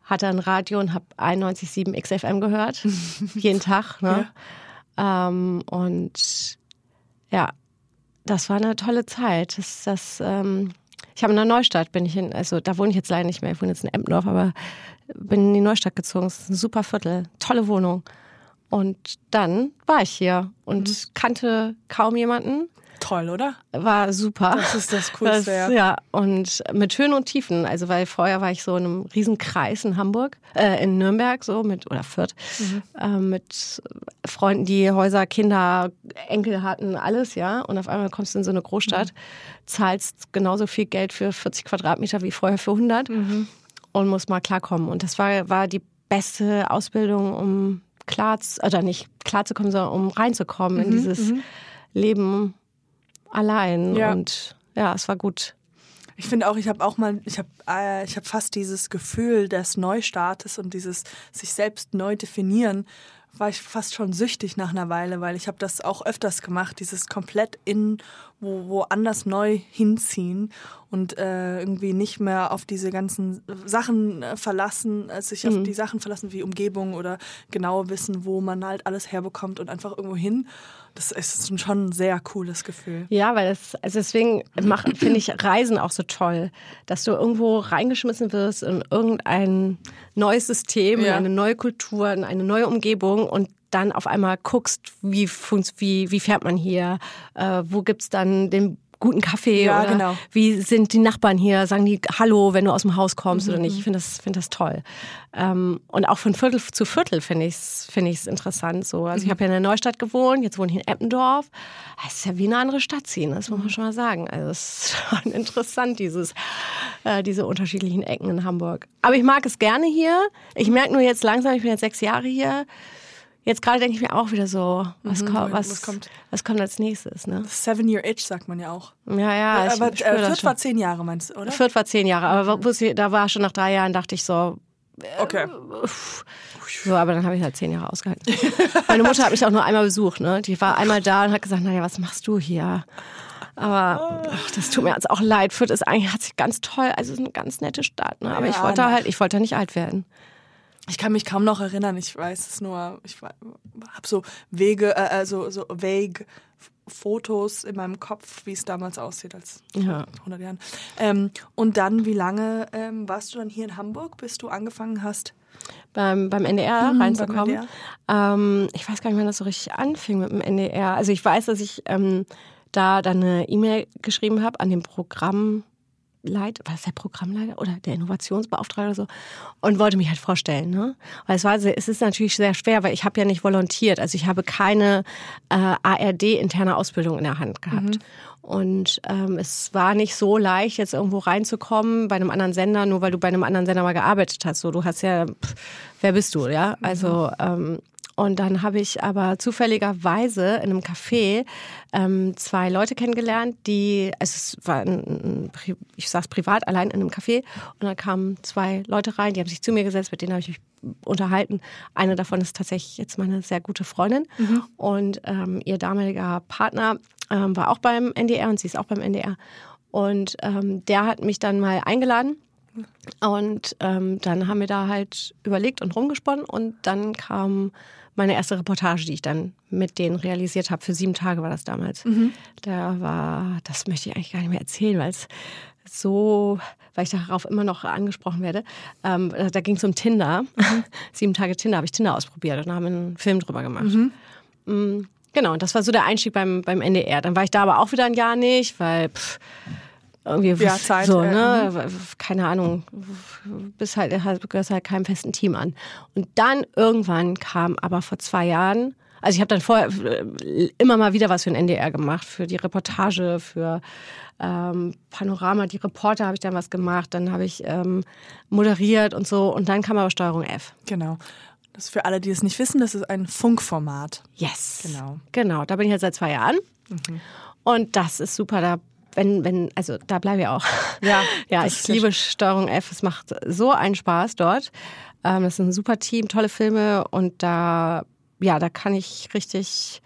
hatte ein Radio und habe 91,7 XFM gehört. jeden Tag. Ne? Ähm, und ja, das war eine tolle Zeit. Das, das, ähm, ich habe in der Neustadt, bin ich in, also da wohne ich jetzt leider nicht mehr, ich wohne jetzt in Empendorf, aber bin in die Neustadt gezogen. Es ist ein super Viertel, tolle Wohnung. Und dann war ich hier und kannte kaum jemanden Toll, oder? war super. Das ist das Coolste, ja. ja. Und mit Höhen und Tiefen. Also, weil vorher war ich so in einem riesen Kreis in Hamburg, äh, in Nürnberg so mit, oder Fürth, Mhm. äh, mit Freunden, die Häuser, Kinder, Enkel hatten, alles, ja. Und auf einmal kommst du in so eine Großstadt, Mhm. zahlst genauso viel Geld für 40 Quadratmeter wie vorher für 100 Mhm. Und musst mal klarkommen. Und das war, war die beste Ausbildung, um klar, zu- oder nicht klar zu kommen, sondern um reinzukommen Mhm, in dieses Leben allein. Ja. Und ja, es war gut. Ich finde auch, ich habe auch mal, ich habe äh, ich hab fast dieses Gefühl des Neustartes und dieses sich selbst neu definieren, war ich fast schon süchtig nach einer Weile, weil ich habe das auch öfters gemacht, dieses komplett in wo woanders neu hinziehen und äh, irgendwie nicht mehr auf diese ganzen Sachen äh, verlassen, äh, sich auf die Sachen verlassen wie Umgebung oder genau wissen, wo man halt alles herbekommt und einfach irgendwo hin. Das ist schon ein sehr cooles Gefühl. Ja, weil es, also deswegen finde ich Reisen auch so toll, dass du irgendwo reingeschmissen wirst in irgendein neues System, in Ja. eine neue Kultur, in eine neue Umgebung und dann auf einmal guckst, wie, wie, wie fährt man hier, äh, wo gibt's dann den guten Kaffee Ja, oder genau. wie sind die Nachbarn hier, sagen die Hallo, wenn du aus dem Haus kommst oder Mhm. nicht. Ich finde das, finde das toll. Ähm, und auch von Viertel zu Viertel finde ich es ich's interessant. So. Also ich Mhm. habe ja in der Neustadt gewohnt, jetzt wohne ich in Eppendorf. Es ist ja wie eine andere Stadt ziehen, das muss Mhm. man schon mal sagen. Also es ist schon interessant, dieses, äh, diese unterschiedlichen Ecken in Hamburg. Aber ich mag es gerne hier. Ich merke nur jetzt langsam, ich bin jetzt sechs Jahre hier. Jetzt gerade denke ich mir auch wieder so, was, Mhm, kommt, was was, kommt? was kommt als nächstes, ne? Seven-Year-Itch sagt man ja auch. Ja, ja, ich aber äh, Fürth war zehn Jahre, meinst du, oder? Fürth war zehn Jahre, aber sie, da war schon nach drei Jahren, dachte ich so, Okay. so, aber dann habe ich halt zehn Jahre ausgehalten. Meine Mutter hat mich auch nur einmal besucht, ne? Die war einmal da und hat gesagt, naja, was machst du hier? Aber ach, das tut mir jetzt auch leid. Fürth ist eigentlich hat sich ganz toll, also ist eine ganz nette Stadt, ne? Aber Ja, ich wollte halt, ich wollte nicht alt werden. Ich kann mich kaum noch erinnern. Ich weiß es nur. Ich habe so Wege, äh, äh, so, so vague Fotos in meinem Kopf, wie es damals aussieht, als Ja. 100 Jahren. Ähm, und dann, wie lange ähm, warst du dann hier in Hamburg, bis du angefangen hast? beim, beim NDR Mhm, reinzukommen. beim Ähm, ich weiß gar nicht, wann das so richtig anfing mit dem NDR. Also ich weiß, dass ich ähm, da dann eine E-Mail geschrieben habe an den Programmleiter, war das der Programmleiter oder der Innovationsbeauftragte oder so, und wollte mich halt vorstellen. Ne? Weil es war, es ist natürlich sehr schwer, weil ich habe ja nicht volontiert. Also ich habe keine äh, ARD-interne Ausbildung in der Hand gehabt. Und ähm, es war nicht so leicht, jetzt irgendwo reinzukommen bei einem anderen Sender, nur weil du bei einem anderen Sender mal gearbeitet hast. So, du hast ja, pff, wer bist du, ja? Also ähm, und dann habe ich aber zufälligerweise in einem Café ähm, zwei Leute kennengelernt, die, also es war, ein, ich saß privat allein in einem Café und dann kamen zwei Leute rein, die haben sich zu mir gesetzt, mit denen habe ich mich unterhalten. Eine davon ist tatsächlich jetzt meine sehr gute Freundin und ähm, ihr damaliger Partner ähm, war auch beim NDR und sie ist auch beim NDR. Und ähm, der hat mich dann mal eingeladen und ähm, dann haben wir da halt überlegt und rumgesponnen und dann kam meine erste Reportage, die ich dann mit denen realisiert habe. Für sieben Tage war das damals. Da war, das möchte ich eigentlich gar nicht mehr erzählen, weil es so, weil ich darauf immer noch angesprochen werde. Ähm, da ging es um Tinder. sieben Tage Tinder habe ich Tinder ausprobiert und da haben wir einen Film drüber gemacht. Mm, Genau, und das war so der Einstieg beim, beim NDR. Dann war ich da aber auch wieder ein Jahr nicht, weil pff, irgendwie Ja, Zeit, so, äh, ne, keine Ahnung, bist halt, gehörst halt keinem festen Team an. Und dann irgendwann kam aber vor zwei Jahren, also ich habe dann vorher immer mal wieder was für den NDR gemacht, für die Reportage, für ähm, Panorama, die Reporter habe ich dann was gemacht, dann habe ich ähm, moderiert und so und dann kam aber Steuerung F. Genau. Das ist für alle, die es nicht wissen, das ist ein Funkformat. Yes. Genau. Genau, da bin ich jetzt seit zwei Jahren. Und das ist super. Da, wenn, wenn, also da bleibe ich auch. Ja, ja, ich liebe Steuerung F. Es macht so einen Spaß dort. Ähm, das ist ein super Team, tolle Filme und da, ja, da kann ich richtig.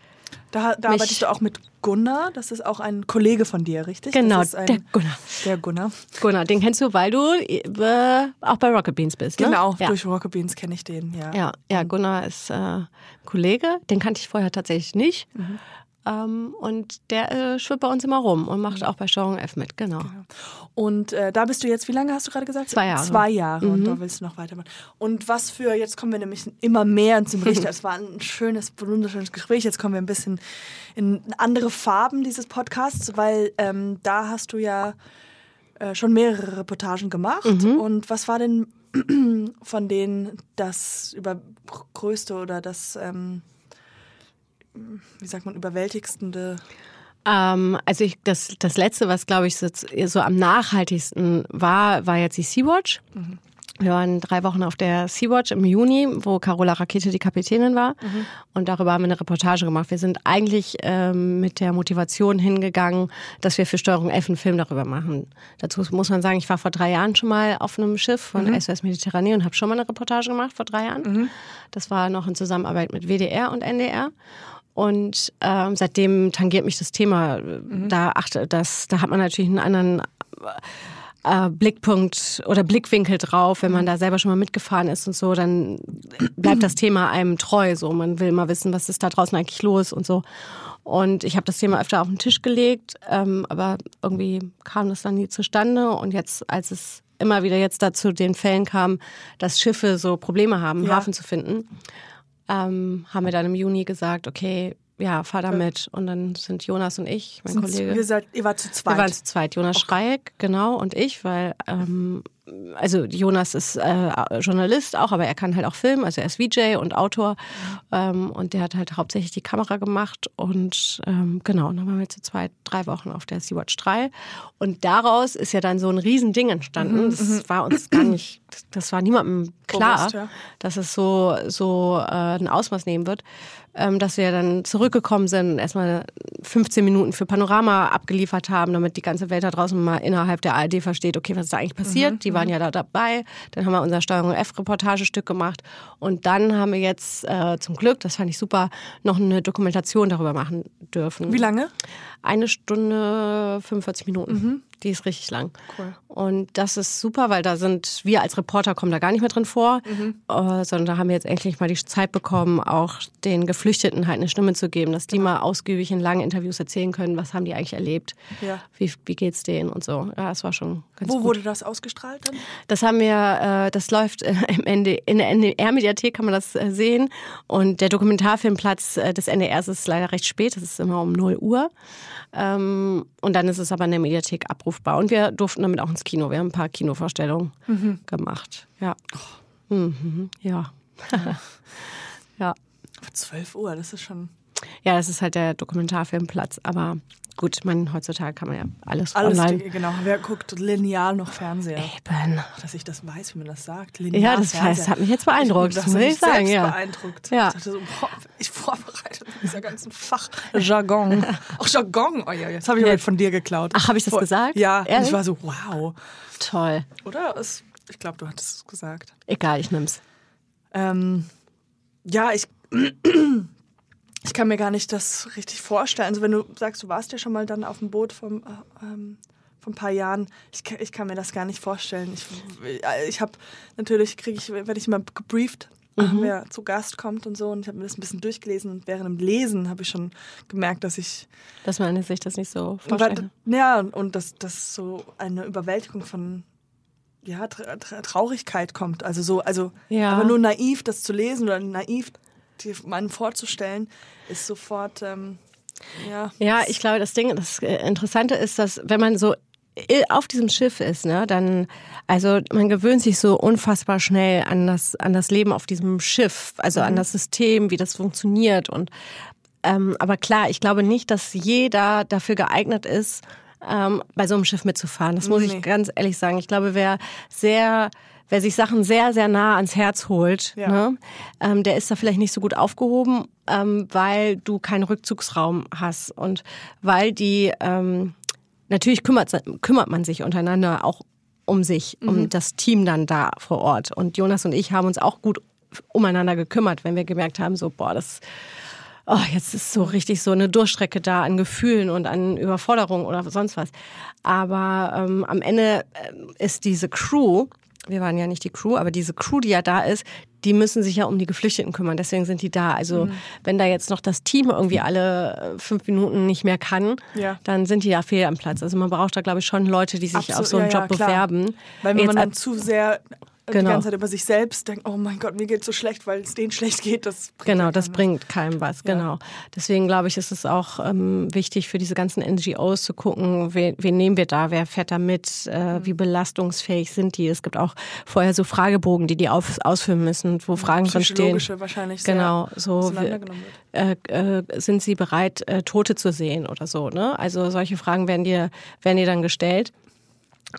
Da, da arbeitest du auch mit Gunnar. Das ist auch ein Kollege von dir, richtig? Genau, ein, der Gunnar. Der Gunnar. Gunnar, den kennst du, weil du äh, auch bei Rocket Beans bist, ne? Genau, Ja. durch Rocket Beans kenne ich den, ja. Ja, ja, Gunnar ist äh, Kollege, den kannte ich vorher tatsächlich nicht. Mhm. Ähm, und der äh, schwirrt bei uns immer rum und Mhm. macht auch bei Steuerung F mit, genau. Und äh, da bist du jetzt, wie lange hast du gerade gesagt? Zwei Jahre. Mhm. Zwei Jahre und da willst du noch weitermachen. Und was für, jetzt kommen wir nämlich immer mehr zum Bericht. Es war ein schönes, wunderschönes Gespräch. Jetzt kommen wir ein bisschen in andere Farben dieses Podcasts, weil ähm, da hast du ja äh, schon mehrere Reportagen gemacht. Mhm. Und was war denn von denen das über größte oder das, ähm, wie sagt man, überwältigste Ähm, also ich, das, das letzte, was glaube ich so, so am nachhaltigsten war, war jetzt die Sea-Watch. Wir waren drei Wochen auf der Sea-Watch im Juni, wo Carola Rakete die Kapitänin war. Und darüber haben wir eine Reportage gemacht. Wir sind eigentlich ähm, mit der Motivation hingegangen, dass wir für Steuerung F einen Film darüber machen. Dazu muss man sagen, ich war vor drei Jahren schon mal auf einem Schiff von SOS Mediterranee und habe schon mal eine Reportage gemacht vor drei Jahren. Das war noch in Zusammenarbeit mit WDR und NDR. Und ähm, seitdem tangiert mich das Thema. Da achte, das, da hat man natürlich einen anderen äh, Blickpunkt oder Blickwinkel drauf, wenn man da selber schon mal mitgefahren ist und so, dann bleibt das Thema einem treu. So, man will mal wissen, was ist da draußen eigentlich los und so. Und ich habe das Thema öfter auf den Tisch gelegt, ähm, aber irgendwie kam das dann nie zustande. Und jetzt, als es immer wieder jetzt dazu den Fällen kam, dass Schiffe so Probleme haben, Ja. Hafen zu finden, ähm, haben wir dann im Juni gesagt, okay, ja, fahr da mit. Und dann sind Jonas und ich, mein Sind- Kollege. Ihr, seid, ihr wart zu zweit. Wir waren zu zweit, Jonas Schreieck, genau, und ich, weil ähm, also Jonas ist äh, Journalist auch, aber er kann halt auch filmen, also er ist VJ und Autor. Ähm, und der hat halt hauptsächlich die Kamera gemacht. Und ähm, genau, dann waren wir zu zwei, drei Wochen auf der Sea-Watch 3 und daraus ist ja dann so ein Riesending entstanden. Das war uns gar nicht, das war niemandem klar, Bewusst, ja. dass es so, so äh, ein Ausmaß nehmen wird, ähm, dass wir dann zurückgekommen sind und erstmal 15 Minuten für Panorama abgeliefert haben, damit die ganze Welt da draußen mal innerhalb der ARD versteht, okay, was ist da eigentlich passiert? Die waren ja da dabei. Dann haben wir unser Steuerung F-Reportagestück gemacht und dann haben wir jetzt äh, zum Glück, das fand ich super, noch eine Dokumentation darüber machen dürfen. Wie lange? Eine Stunde 45 Minuten. Die ist richtig lang. Cool. Und das ist super, weil da sind wir als Reporter kommen da gar nicht mehr drin vor, äh, sondern da haben wir jetzt endlich mal die Zeit bekommen, auch den Geflüchteten halt eine Stimme zu geben, dass die mal ausgiebig in langen Interviews erzählen können, was haben die eigentlich erlebt, Ja. wie, wie geht's denen und so. Ja, es war schon ganz Wo gut. wurde das ausgestrahlt dann? Das haben wir, äh, das läuft äh, im Ende, in der NDR-Mediathek kann man das äh, sehen. Und der Dokumentarfilmplatz äh, des NDRs ist leider recht spät, das ist immer um 0 Uhr. Ähm, und dann ist es aber in der Mediathek abrufbar. Und wir durften damit auch ins Kino. Wir haben ein paar Kinovorstellungen gemacht. Ja. Mhm, ja. ja. 12 Uhr, das ist schon Ja, das ist halt der Dokumentarfilmplatz. Aber gut, man, heutzutage kann man ja alles, alles, online. die- genau. Wer guckt lineal noch Fernseher? Eben. Dass ich das weiß, wie man das sagt. Ja, Linear das, Fernseher. das hat mich jetzt beeindruckt, das muss ich sagen. Ja. beeindruckt. Ja. Ich dachte so, boah, ich vorbereitet mit dieser ganzen Fachjargon. Auch Jargon, oh ja, jetzt habe ich Ja. heute von dir geklaut. Ach, habe ich das Voll- gesagt? Ja, und Ehrlich? ich war so, wow. Toll. Oder? Es, ich glaube, du hattest es gesagt. Egal, ich nimm's. Ähm, ja, ich, ich kann mir gar nicht das richtig vorstellen. Also wenn du sagst, du warst ja schon mal dann auf dem Boot vom, äh, ähm, vor ein paar Jahren, ich, kann- ich kann mir das gar nicht vorstellen. Ich, ich habe natürlich, kriege ich, werde ich immer gebrieft, wer zu Gast kommt und so. Und ich habe mir das ein bisschen durchgelesen und während dem Lesen habe ich schon gemerkt, dass ich Dass man sich das nicht so vorstellt. ja, und dass, dass so eine Überwältigung von ja, Tra Tra Traurigkeit kommt. Also so, also Ja. aber nur naiv das zu lesen oder naiv die meinen vorzustellen, ist sofort ähm, ja. Ja, ich glaube, das Ding, das äh, Interessante ist, dass wenn man so auf diesem Schiff ist, ne, dann, also man gewöhnt sich so unfassbar schnell an das, an das Leben auf diesem Schiff, also an das System, wie das funktioniert und ähm, aber klar, ich glaube nicht, dass jeder dafür geeignet ist, ähm, bei so einem Schiff mitzufahren. Das muss Nee. ich ganz ehrlich sagen. Ich glaube, wer sehr, wer sich Sachen sehr, sehr nah ans Herz holt, Ja. ne, ähm, der ist da vielleicht nicht so gut aufgehoben, ähm, weil du keinen Rückzugsraum hast und weil die ähm, natürlich kümmert, kümmert man sich untereinander auch um sich, um das Team dann da vor Ort. Und Jonas und ich haben uns auch gut umeinander gekümmert, wenn wir gemerkt haben, so, boah, das, oh, jetzt ist so richtig so eine Durchstrecke da an Gefühlen und an Überforderung oder sonst was. Aber ähm, am Ende ähm, ist diese Crew, wir waren ja nicht die Crew, aber diese Crew, die ja da ist, die müssen sich ja um die Geflüchteten kümmern. Deswegen sind die da. Also wenn da jetzt noch das Team irgendwie alle äh, fünf Minuten nicht mehr kann, Ja. dann sind die ja fehl am Platz. Also man braucht da, glaube ich, schon Leute, die sich Absolut, auf so einen ja, Job klar. bewerben. Weil wenn Jetzt man dann zu sehr die Genau. ganze Zeit über sich selbst denkt, oh mein Gott, mir geht's so schlecht, weil es denen schlecht geht, das Genau, ja das bringt keinem was, genau. Deswegen glaube ich, ist es auch ähm, wichtig für diese ganzen NGOs zu gucken, wen, wen nehmen wir da, wer fährt da mit, Mhm. äh, wie belastungsfähig sind die. Es gibt auch vorher so Fragebogen, die die auf, ausfüllen müssen, wo Fragen drin stehen. Psychologische wahrscheinlich Genau, so wird. äh, äh, sind sie bereit, äh, Tote zu sehen oder so. Ne? Also solche Fragen werden dir, werden dir dann gestellt.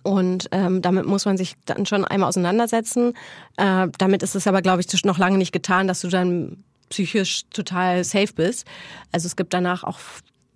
Und ähm, damit muss man sich dann schon einmal auseinandersetzen. Äh, damit ist es aber, glaube ich, noch lange nicht getan, dass du dann psychisch total safe bist. Also es gibt danach auch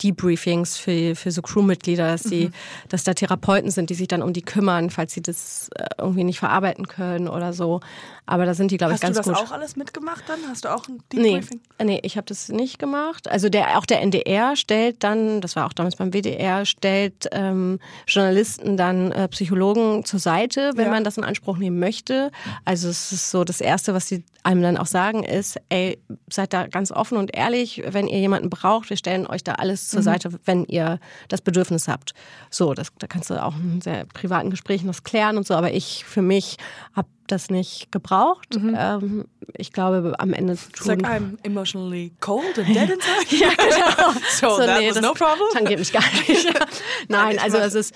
Debriefings für, für so Crewmitglieder, dass, die, Mhm. dass da Therapeuten sind, die sich dann um die kümmern, falls sie das äh, irgendwie nicht verarbeiten können oder so. Aber da sind die, glaube ich, Hast du ganz das gut. auch alles mitgemacht dann? Hast du auch ein Nee, Debriefing? nee, ich habe das nicht gemacht. Also der, auch der NDR stellt dann, das war auch damals beim WDR, stellt ähm, Journalisten dann äh, Psychologen zur Seite, wenn Ja. man das in Anspruch nehmen möchte. Also es ist so das Erste, was sie einem dann auch sagen, ist, ey, seid da ganz offen und ehrlich, wenn ihr jemanden braucht, wir stellen euch da alles Mhm. zur Seite, wenn ihr das Bedürfnis habt. So, das, da kannst du auch in sehr privaten Gesprächen das klären und so, aber ich für mich habe das nicht gebraucht. Ähm, ich glaube, am Ende It's like tun I'm emotionally cold and dead inside. ja, genau. So, that was das no problem. tangiert mich gar nicht. Nein, also es ist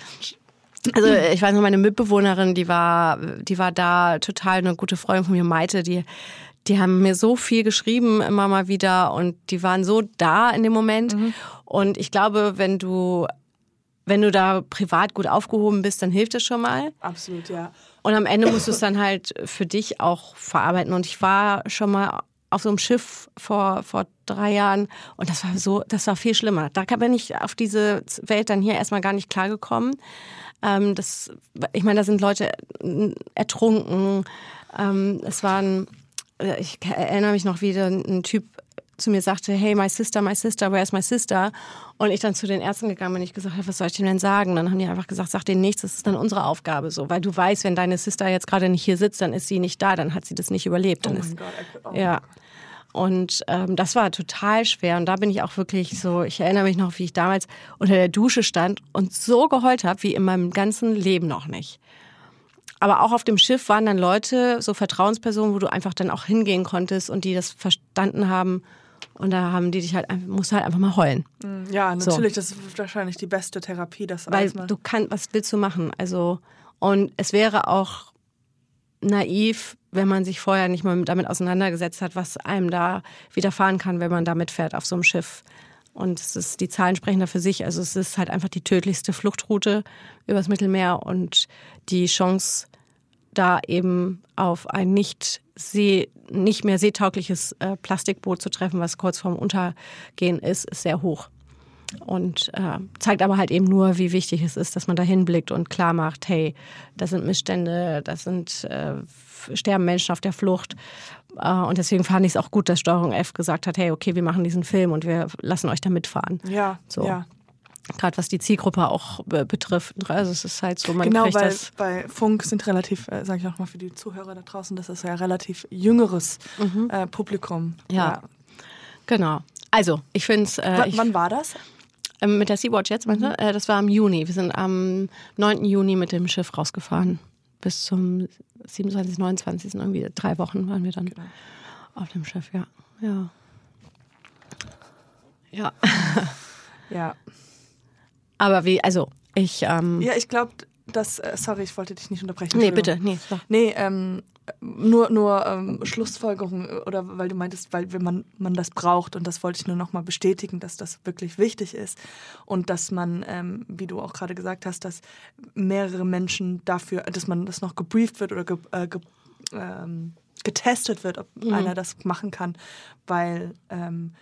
Also ich weiß noch, meine Mitbewohnerin, die war, die war da total eine gute Freundin von mir, Maite, die, die haben mir so viel geschrieben immer mal wieder und die waren so da in dem Moment. Und ich glaube, wenn du, wenn du da privat gut aufgehoben bist, dann hilft es schon mal. Absolut, ja. Und am Ende musst du es dann halt für dich auch verarbeiten. Und ich war schon mal auf so einem Schiff vor, vor drei Jahren und das war so, das war viel schlimmer. Da bin ich auf diese Welt dann hier erstmal gar nicht klargekommen. Ähm, das, ich meine, da sind Leute ertrunken. Ähm, es waren, äh, ich erinnere mich noch wieder, ein Typ zu mir sagte, hey, my sister, my sister, where's my sister? Und ich dann zu den Ärzten gegangen bin und ich gesagt habe, was soll ich denen denn sagen? Dann haben die einfach gesagt, sag denen nichts, das ist dann unsere Aufgabe so. Weil du weißt, wenn deine Sister jetzt gerade nicht hier sitzt, dann ist sie nicht da, dann hat sie das nicht überlebt. Dann Oh ist, Gott. Oh ja. Und ähm, das war total schwer. Und da bin ich auch wirklich so, ich erinnere mich noch, wie ich damals unter der Dusche stand und so geheult habe, wie in meinem ganzen Leben noch nicht. Aber auch auf dem Schiff waren dann Leute, so Vertrauenspersonen, wo du einfach dann auch hingehen konntest und die das verstanden haben. Und da haben die dich halt, einfach- musst halt einfach mal heulen. Ja, So. natürlich, das ist wahrscheinlich die beste Therapie, das Weil alles mal. du kannst, was willst du machen? Also, und es wäre auch naiv, wenn man sich vorher nicht mal damit auseinandergesetzt hat, was einem da widerfahren kann, wenn man da mitfährt auf so einem Schiff. Und es ist, die Zahlen sprechen da für sich. Also es ist halt einfach die tödlichste Fluchtroute übers Mittelmeer und die Chance, da eben auf ein nicht See, nicht mehr seetaugliches äh, Plastikboot zu treffen, was kurz vorm Untergehen ist, ist sehr hoch. Und äh, zeigt aber halt eben nur, wie wichtig es ist, dass man da hinblickt und klar macht, hey, das sind Missstände, das sind äh, sterben Menschen auf der Flucht. Äh, und deswegen fand ich es auch gut, dass Steuerung F gesagt hat, hey, okay, wir machen diesen Film und wir lassen euch da mitfahren. ja, So. ja. Gerade was die Zielgruppe auch äh, betrifft. Also es ist halt so, man Genau, kriegt weil das. bei Funk sind relativ, äh, sage ich auch mal für die Zuhörer da draußen, das ist ja relativ jüngeres äh, Publikum. Mhm. Ja. Genau. Also, ich finde es. Äh, wann war das? Ähm, mit der Sea-Watch jetzt, meinst du? Äh, das war im Juni. Wir sind am 9. Juni mit dem Schiff rausgefahren. Bis zum 27., 29. irgendwie drei Wochen waren wir dann auf dem Schiff, ja. Ja. Ja. Ja. Aber wie, also ich, ähm, Ja, ich glaube, dass, äh, sorry, ich wollte dich nicht unterbrechen. nee, bitte, nee. So. Nee, ähm, nur, nur ähm, Schlussfolgerung äh, oder weil du meintest, weil wenn man, man das braucht und das wollte ich nur nochmal bestätigen, dass das wirklich wichtig ist und dass man, ähm, wie du auch gerade gesagt hast, dass mehrere Menschen dafür, dass man das noch gebrieft wird oder ge, äh, ge, ähm, getestet wird, ob einer das machen kann, weil ähm,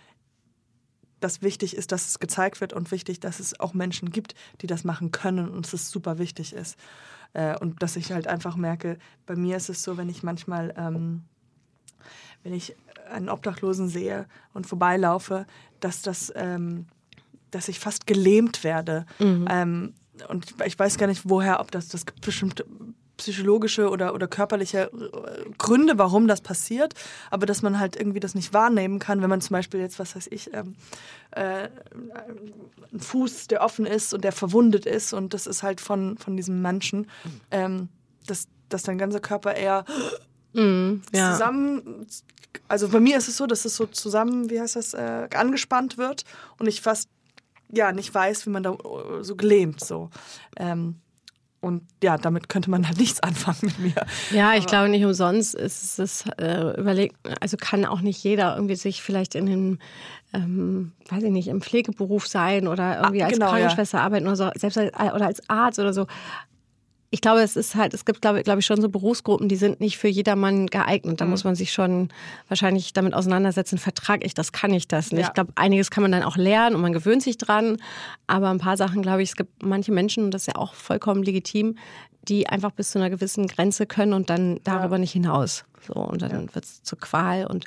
das wichtig ist, dass es gezeigt wird und wichtig, dass es auch Menschen gibt, die das machen können und dass es super wichtig ist. Äh, und dass ich halt einfach merke, bei mir ist es so, wenn ich manchmal, ähm, wenn ich einen Obdachlosen sehe und vorbeilaufe, dass das, ähm, dass ich fast gelähmt werde. Ähm, und ich, ich weiß gar nicht, woher, ob das, das gibt bestimmte psychologische oder, oder körperliche äh, Gründe, warum das passiert, aber dass man halt irgendwie das nicht wahrnehmen kann, wenn man zum Beispiel jetzt, was weiß ich, ähm, äh, ein Fuß, der offen ist und der verwundet ist und das ist halt von, von diesem Menschen, ähm, dass, dass dein ganzer Körper eher Mhm, ja. zusammen, also bei mir ist es so, dass es so zusammen, wie heißt das, äh, angespannt wird und ich fast ja nicht weiß, wie man da äh, so gelähmt so. Ähm, und ja, damit könnte man halt nichts anfangen mit mir. Ja, ich glaube nicht umsonst ist es äh, überlegt, also kann auch nicht jeder irgendwie sich vielleicht in den, ähm, weiß ich nicht, im Pflegeberuf sein oder irgendwie Ah, als genau, ja. Krankenschwester arbeiten oder so, selbst als, oder als Arzt oder so. Ich glaube, es ist halt, es gibt, glaube glaube ich, schon so Berufsgruppen, die sind nicht für jedermann geeignet. Mhm. Da muss man sich schon wahrscheinlich damit auseinandersetzen, vertrage ich das, kann ich das nicht. Ja. Ich glaube, einiges kann man dann auch lernen und man gewöhnt sich dran. Aber ein paar Sachen, glaube ich, es gibt manche Menschen, und das ist ja auch vollkommen legitim, die einfach bis zu einer gewissen Grenze können und dann darüber nicht hinaus. So, und dann wird es zur Qual. Und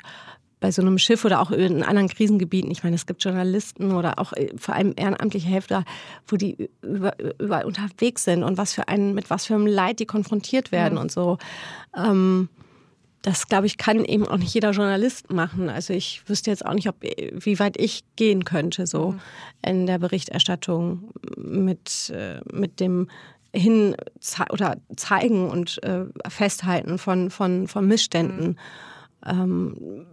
bei so einem Schiff oder auch in anderen Krisengebieten, ich meine, es gibt Journalisten oder auch äh, vor allem ehrenamtliche Helfer, wo die über, überall unterwegs sind und was für einen, mit was für einem Leid die konfrontiert werden und so. Ähm, das, glaube ich, kann eben auch nicht jeder Journalist machen. Also ich wüsste jetzt auch nicht, ob, wie weit ich gehen könnte, so in der Berichterstattung mit, äh, mit dem hin oder zeigen und äh, festhalten von, von, von Missständen. Ähm,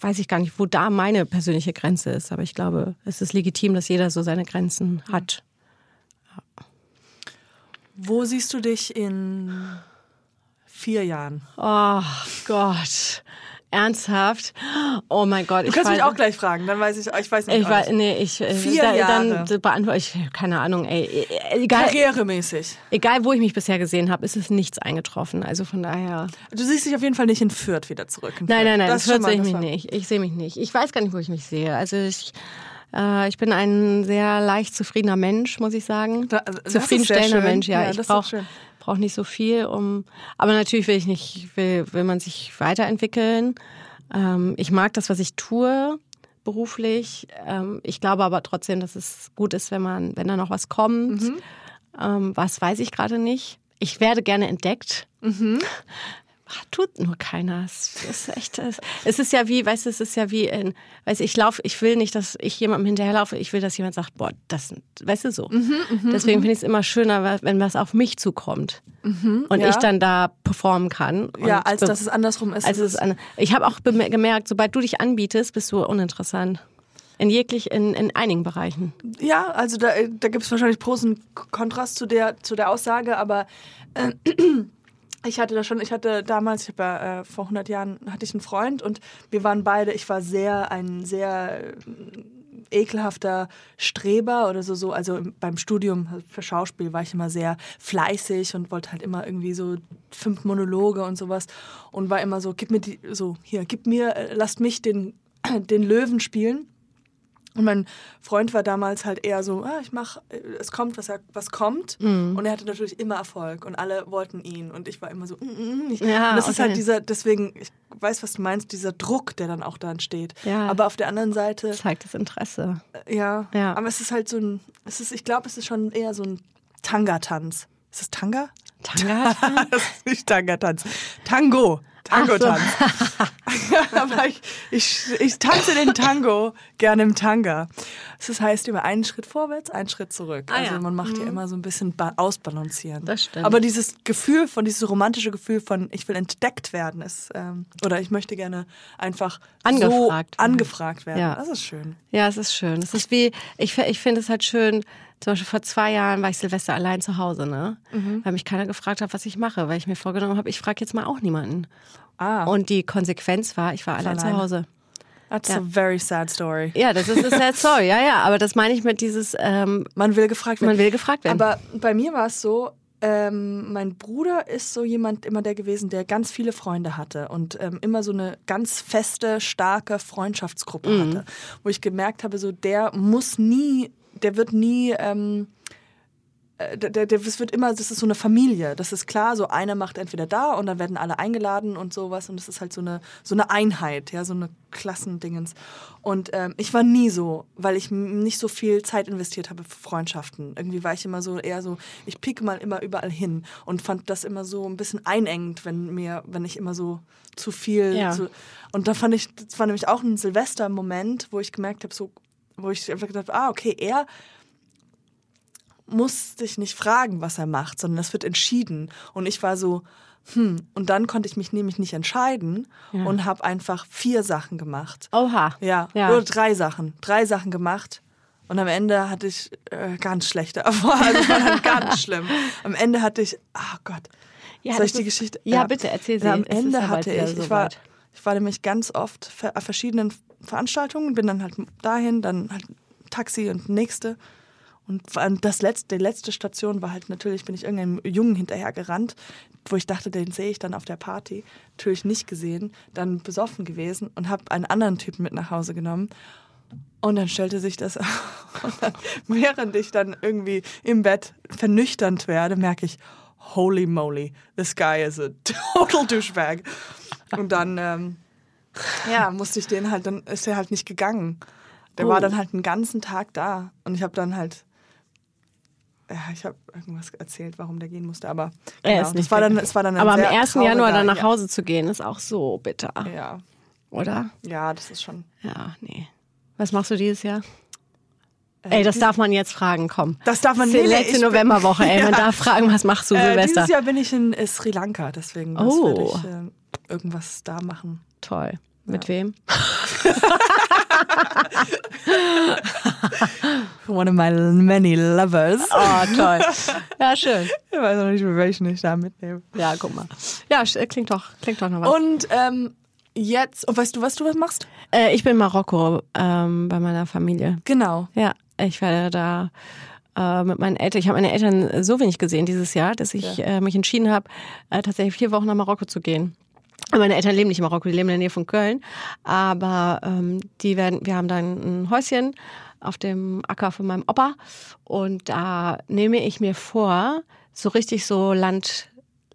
weiß ich gar nicht, wo da meine persönliche Grenze ist, aber ich glaube, es ist legitim, dass jeder so seine Grenzen hat. Wo siehst du dich in vier Jahren? Oh Gott. Ernsthaft? Oh mein Gott. Du kannst mich auch gleich fragen, dann weiß ich, ich weiß nicht. Ich weiß, nee, ich äh, Vier da, Jahre. dann beantworte ich keine Ahnung, ey, Äh, egal, Karrieremäßig. egal wo ich mich bisher gesehen habe, ist es nichts eingetroffen. Also von daher. Du siehst dich auf jeden Fall nicht in Fürth wieder zurück. in Nein, Fürth. nein, nein, Das mal, sehe ich mich war- nicht. Ich sehe mich nicht. Ich weiß gar nicht, wo ich mich sehe. Also ich, äh, ich bin ein sehr leicht zufriedener Mensch, muss ich sagen. Da- ist Zufriedenstellender. Mensch, ja. Ja, ich das ist auch brauche nicht so viel, um. Aber natürlich will ich nicht, will, will man sich weiterentwickeln. Ähm, ich mag das, was ich tue beruflich. Ähm, ich glaube aber trotzdem, dass es gut ist, wenn man, wenn da noch was kommt. Mhm. Ähm, was weiß ich gerade nicht. Ich werde gerne entdeckt. Mhm. Ach, Tut nur keiner. Es ist echt. Es, ist ja wie, weißt du, es ist ja wie in, weißt du, ich laufe, ich will nicht, dass ich jemandem hinterherlaufe, ich will, dass jemand sagt, boah, das, weißt du so. Mhm, Deswegen finde ich es immer schöner, wenn was auf mich zukommt und ja. ich dann da performen kann. Ja, als dass es andersrum ist. als Es eine, ich habe auch gemerkt, sobald du dich anbietest, bist du uninteressant. In jeglich, in, in einigen Bereichen. Ja, also da, da gibt es wahrscheinlich und Kontrast zu der, zu der Aussage, aber äh, ich hatte da schon, ich hatte damals, ich habe ja äh, vor 100 Jahren, hatte ich einen Freund und wir waren beide, ich war sehr, ein sehr äh, ekelhafter Streber oder so, so, also im- beim Studium für Schauspiel war ich immer sehr fleißig und wollte halt immer irgendwie so fünf Monologe und sowas und war immer so, gib mir die, so, hier, gib mir, äh, lasst mich den, den Löwen spielen. Und mein Freund war damals halt eher so, ah, ich mach, äh, es kommt, was, er, was kommt. Mhm. Und er hatte natürlich immer Erfolg und alle wollten ihn. Und ich war immer so, mm, mm, mm. Ich, Ja, und das ist okay. halt dieser, deswegen, ich weiß, was du meinst, dieser Druck, der dann auch da entsteht. Ja. Aber auf der anderen Seite, Zeigt das Interesse. äh, ja, Ja. aber es ist halt so ein, es ist, ich glaube, es ist schon eher so ein Tanga-Tanz. Ist das Tanga? Tanga? das ist nicht Tanga-Tanz. Tango. Tango-Tanz. Aber ich, ich, ich tanze den Tango gerne im Tanga. Das heißt immer einen Schritt vorwärts, einen Schritt zurück. Ah, also ja. man macht ja immer so ein bisschen ba- ausbalancieren. Das stimmt. Aber dieses Gefühl von, dieses romantische Gefühl von, ich will entdeckt werden, ist, ähm, oder ich möchte gerne einfach Angefragt so werden. angefragt werden. Ja. Das ist schön. Ja, es ist schön. Es ist wie, ich, ich finde es halt schön, zum Beispiel vor zwei Jahren war ich Silvester allein zu Hause, ne? Mhm. Weil mich keiner gefragt hat, was ich mache, weil ich mir vorgenommen habe, ich frage jetzt mal auch niemanden. Ah, Und die Konsequenz war, ich war allein zu alleine. Hause. that's ja. a very sad story. Ja, das ist eine sad story, ja, ja. Aber das meine ich mit dieses, ähm, Man will gefragt werden. man will gefragt werden. Aber bei mir war es so, ähm, mein Bruder ist so jemand immer der gewesen, der ganz viele Freunde hatte und ähm, immer so eine ganz feste, starke Freundschaftsgruppe Mhm. hatte, wo ich gemerkt habe, so der muss nie, der wird nie ähm, äh, der, der, es wird immer, das ist so eine Familie. Das ist klar, so einer macht entweder da und dann werden alle eingeladen und sowas und es ist halt so eine, so eine Einheit, ja, so eine Klassendingens. Und ähm, ich war nie so, weil ich nicht so viel Zeit investiert habe für Freundschaften. Irgendwie war ich immer so eher so, ich pieke mal immer überall hin und fand das immer so ein bisschen einengend, wenn mir, wenn ich immer so zu viel. Ja. Zu, und da fand ich, das war nämlich auch ein Silvester-Moment, wo ich gemerkt habe, so, wo ich einfach gedacht habe, ah, okay, er muss sich nicht fragen, was er macht, sondern es wird entschieden. Und ich war so, hm, und dann konnte ich mich nämlich nicht entscheiden Ja. und habe einfach vier Sachen gemacht. Oha. Ja, Ja. oder drei Sachen. Drei Sachen gemacht. Und am Ende hatte ich äh, ganz schlechte Erfahrungen. Also war dann ganz schlimm. Am Ende hatte ich, oh Gott. Ja, Soll das ich die ist- Geschichte? Ja, bitte, erzähl sie. Ja, am Ende ja hatte ich, ich so war, weit. ich war nämlich ganz oft auf verschiedenen Veranstaltungen, bin dann halt dahin, dann halt Taxi und nächste. Und das letzte, die letzte Station war halt natürlich, bin ich irgendeinem Jungen hinterher gerannt, wo ich dachte, den sehe ich dann auf der Party. Natürlich nicht gesehen, dann besoffen gewesen und habe einen anderen Typen mit nach Hause genommen. Und dann stellte sich das, dann, während ich dann irgendwie im Bett vernüchternd werde, merke ich, holy moly, this guy is a total douchebag. Und dann, ähm, ja, musste ich den halt, dann ist er halt nicht gegangen. Der Oh. war dann halt einen ganzen Tag da. Und ich habe dann halt, ja, ich habe irgendwas erzählt, warum der gehen musste, aber Er genau, ist nicht es war dann, es war dann Aber am sehr 1. Januar dann nach ja, Hause zu gehen, ist auch so bitter. Ja, Oder? ja, das ist schon. Ja, nee. Was machst du dieses Jahr? Äh, Ey, das darf man jetzt fragen, komm. Das darf man Das nee, letzte Novemberwoche, ey. Man Ja. darf fragen, was machst du Äh, Silvester? dieses Jahr bin ich in äh, Sri Lanka, deswegen das Oh. ich äh, irgendwas da machen. Toll. Mit wem? One of my many lovers. Oh, toll. Ja, schön. Ich weiß noch nicht, welchen ich da mitnehme. Ja, guck mal. Ja, äh, klingt doch, klingt doch noch was. Und ähm, jetzt, und weißt du, was du was machst? Äh, ich bin in Marokko ähm, bei meiner Familie. Genau. Ja, ich werde da äh, mit meinen Eltern, ich habe meine Eltern so wenig gesehen dieses Jahr, dass ich äh, mich entschieden habe, äh, tatsächlich vier Wochen nach Marokko zu gehen. Meine Eltern leben nicht in Marokko, die leben in der Nähe von Köln. Aber ähm, die werden, wir haben da ein Häuschen auf dem Acker von meinem Opa. Und da nehme ich mir vor, so richtig so Land,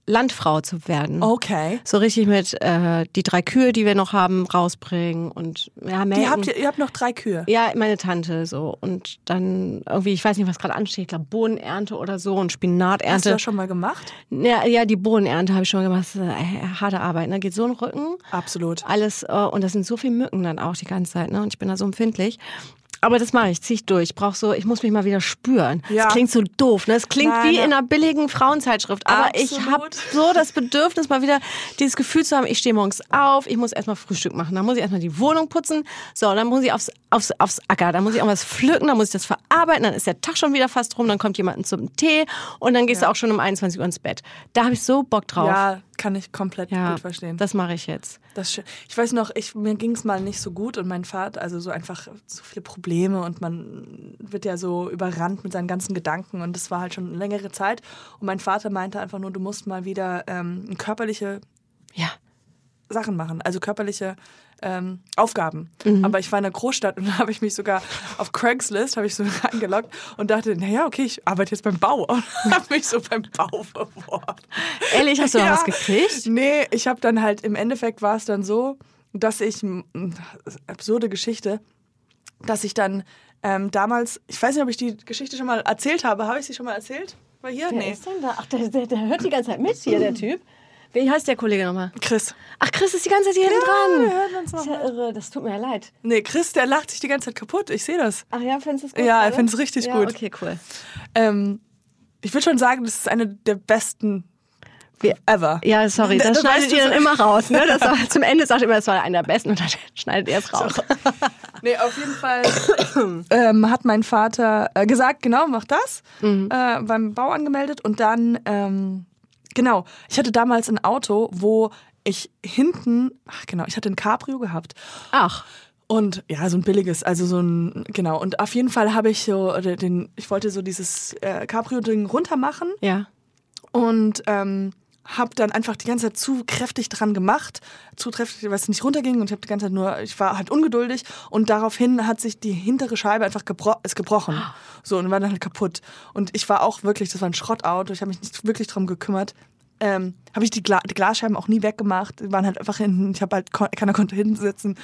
Landfrau zu werden. Okay. So richtig mit äh, die drei Kühe, die wir noch haben, rausbringen und ja, melken. Die habt ihr, ihr habt noch drei Kühe. Ja, meine Tante so. Und dann irgendwie, ich weiß nicht, was gerade ansteht, ich glaube Bohnenernte oder so und Hast du Spinaternte. das schon mal gemacht? Ja, ja, die Bohnenernte habe ich schon gemacht. Das ist, äh, harte Arbeit, ne? Geht so in den Rücken. Absolut. Alles, äh, und das sind so viele Mücken dann auch die ganze Zeit, ne? Und ich bin da so empfindlich. Aber das mache ich, ziehe ich durch. Ich brauche so, ich muss mich mal wieder spüren. Ja. Das klingt so doof, ne? Es klingt Nein, wie ja. in einer billigen Frauenzeitschrift. Aber ich Absolut. habe so das Bedürfnis, mal wieder dieses Gefühl zu haben, ich stehe morgens auf, ich muss erstmal Frühstück machen, dann muss ich erstmal die Wohnung putzen, so, dann muss ich aufs, aufs, aufs Acker, dann muss ich irgendwas pflücken, dann muss ich das verarbeiten, dann ist der Tag schon wieder fast rum, dann kommt jemand zum Tee und dann gehst du auch schon um 21 Uhr ins Bett. Da habe ich so Bock drauf. Ja, kann ich komplett Ja, gut verstehen. das mache ich jetzt. Das. Ich weiß noch, ich, mir ging es mal nicht so gut und mein Vater, also so einfach so viele Probleme und man wird ja so überrannt mit seinen ganzen Gedanken und das war halt schon eine längere Zeit. Und mein Vater meinte einfach nur, du musst mal wieder ähm, körperliche Ja. Sachen machen, also körperliche ähm, Aufgaben. Mhm. Aber ich war in einer Großstadt und da habe ich mich sogar auf Craigslist habe ich so reingeloggt und dachte, naja, okay, ich arbeite jetzt beim Bau und habe mich so beim Bau beworben. Ehrlich, hast du Ja. was gekriegt? Nee, ich habe dann halt, im Endeffekt war es dann so, dass ich, absurde Geschichte, dass ich dann ähm, damals, ich weiß nicht, ob ich die Geschichte schon mal erzählt habe. Habe ich sie schon mal erzählt? War hier? Wer nee. ist denn da? Ach, der, der, der hört die ganze Zeit mit hier, der Typ. Wie heißt der Kollege nochmal? Chris. Ach, Chris ist die ganze Zeit hier hinten dran. wir hören uns Das ist ja irre, das tut mir ja leid. Nee, Chris, der lacht sich die ganze Zeit kaputt. Ich sehe das. Ach ja, findest du es gut? Ja, gerade? ich find's richtig ja, gut. Okay, cool. Ähm, ich würde schon sagen, das ist eine der besten Wir- ever. Ja, sorry, Da- das da schneidet ihr dann so- immer raus. Ne? Das war, zum Ende sagt ihr immer, das war einer der besten und dann schneidet ihr es raus. Nee, auf jeden Fall ähm, hat mein Vater äh, gesagt, genau, mach das, äh, beim Bau angemeldet und dann, ähm, genau, ich hatte damals ein Auto, wo ich hinten, ach genau, ich hatte ein Cabrio gehabt. Ach, und ja, so ein billiges, also so ein, genau, und auf jeden Fall habe ich so oder den, ich wollte so dieses äh, Cabrio-Ding runter machen ja. und ähm, habe dann einfach die ganze Zeit zu kräftig dran gemacht, zu kräftig, weil es nicht runterging und ich habe die ganze Zeit nur, ich war halt ungeduldig und daraufhin hat sich die hintere Scheibe einfach gebro ist gebrochen, so und war dann halt kaputt. Und ich war auch wirklich, das war ein Schrottauto, ich habe mich nicht wirklich drum gekümmert. Ähm, habe ich die, Gla die Glasscheiben auch nie weggemacht, die waren halt einfach hinten, ich habe halt, kon- keiner konnte hinten sitzen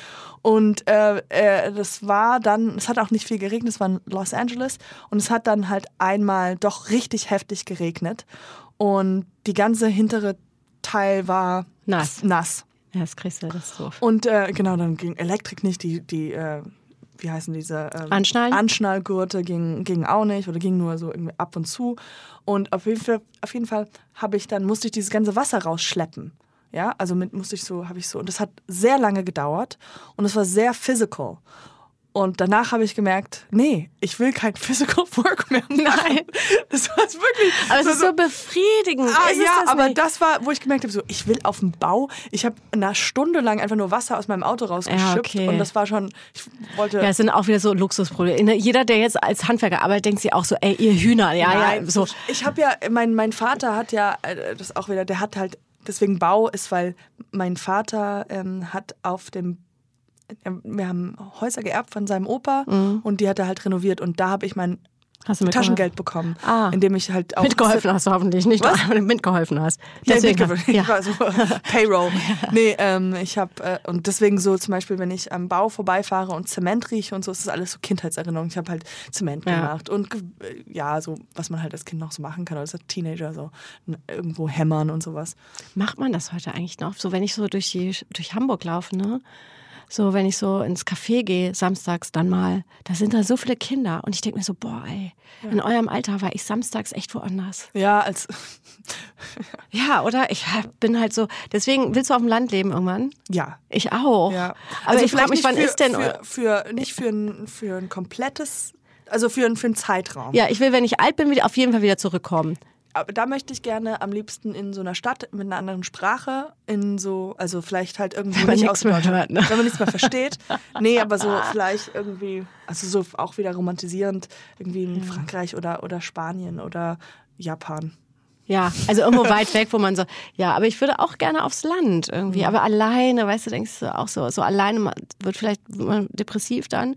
und äh, äh, das war dann, es hat auch nicht viel geregnet, es war in Los Angeles und es hat dann halt einmal doch richtig heftig geregnet und die ganze hintere Teil war Nass. nass. Ja, das kriegst du, das ist doof. Und äh, genau, dann ging Elektrik nicht, die, die äh, wie heißen diese? ähm, Anschnallen? Anschnallgurte ging, ging auch nicht oder ging nur so irgendwie ab und zu. Und auf jeden Fall, auf jeden Fall habe ich dann, musste ich dieses ganze Wasser rausschleppen. Ja, also mit musste ich so, habe ich so, und das hat sehr lange gedauert und es war sehr physical. Und danach habe ich gemerkt, nee, ich will kein Physical Work mehr machen. Nein. Das war wirklich. Aber es so- ist so befriedigend. Ah, ist ja, das aber nicht? das war, wo ich gemerkt habe, so, ich will auf dem Bau. Ich habe eine Stunde lang einfach nur Wasser aus meinem Auto rausgeschöpft Ja, okay. und das war schon, ich wollte. Ja, es sind auch wieder so Luxusprobleme. Jeder, der jetzt als Handwerker arbeitet, denkt sich auch so, ey, ihr Hühner, ja, Nein, ja, so. Ich habe ja, mein, mein Vater hat ja, äh, das auch wieder, der hat halt, deswegen Bau ist, weil mein Vater ähm, hat auf dem, äh, wir haben Häuser geerbt von seinem Opa und die hat er halt renoviert und da habe ich mein Mhm. Taschengeld bekommen, Ah. indem ich halt auch Mitgeholfen hast du hoffentlich, nicht Was? mitgeholfen hast. Ja, Deswegen, mitgeholfen. Ich ja. war so Payroll. Nee, ähm, ich habe äh, und deswegen so zum Beispiel, wenn ich am Bau vorbeifahre und Zement rieche und so, ist das alles so Kindheitserinnerung. Ich habe halt Zement Ja. gemacht und äh, ja, so was man halt als Kind noch so machen kann oder als Teenager so irgendwo hämmern und sowas. Macht man das heute eigentlich noch? So, wenn ich so durch, die, durch Hamburg laufe, ne? So wenn ich so ins Café gehe, samstags dann mal, da sind da so viele Kinder und ich denke mir so, boah, ey, in eurem Alter war ich samstags echt woanders. Ja, als Ja, oder? Ich bin halt so, deswegen willst du auf dem Land leben irgendwann? ja. Ich auch. Ja. Aber ich frage mich, wann für, ist denn für, für nicht für ein, für ein komplettes, also für, ein- für einen Zeitraum. Ja, ich will, wenn ich alt bin, wieder, auf jeden Fall wieder zurückkommen. Aber da möchte ich gerne am liebsten in so einer Stadt mit einer anderen Sprache, in so, also vielleicht halt irgendwie Wenn man nicht nichts aus mehr Deutschland, ne? wenn man nichts mehr versteht. Nee, aber so vielleicht irgendwie, also so auch wieder romantisierend, irgendwie in Frankreich oder, oder Spanien oder Japan. Ja, also irgendwo weit weg, wo man so, ja, aber ich würde auch gerne aufs Land irgendwie, aber alleine, weißt du, denkst du auch so, so alleine wird vielleicht depressiv dann,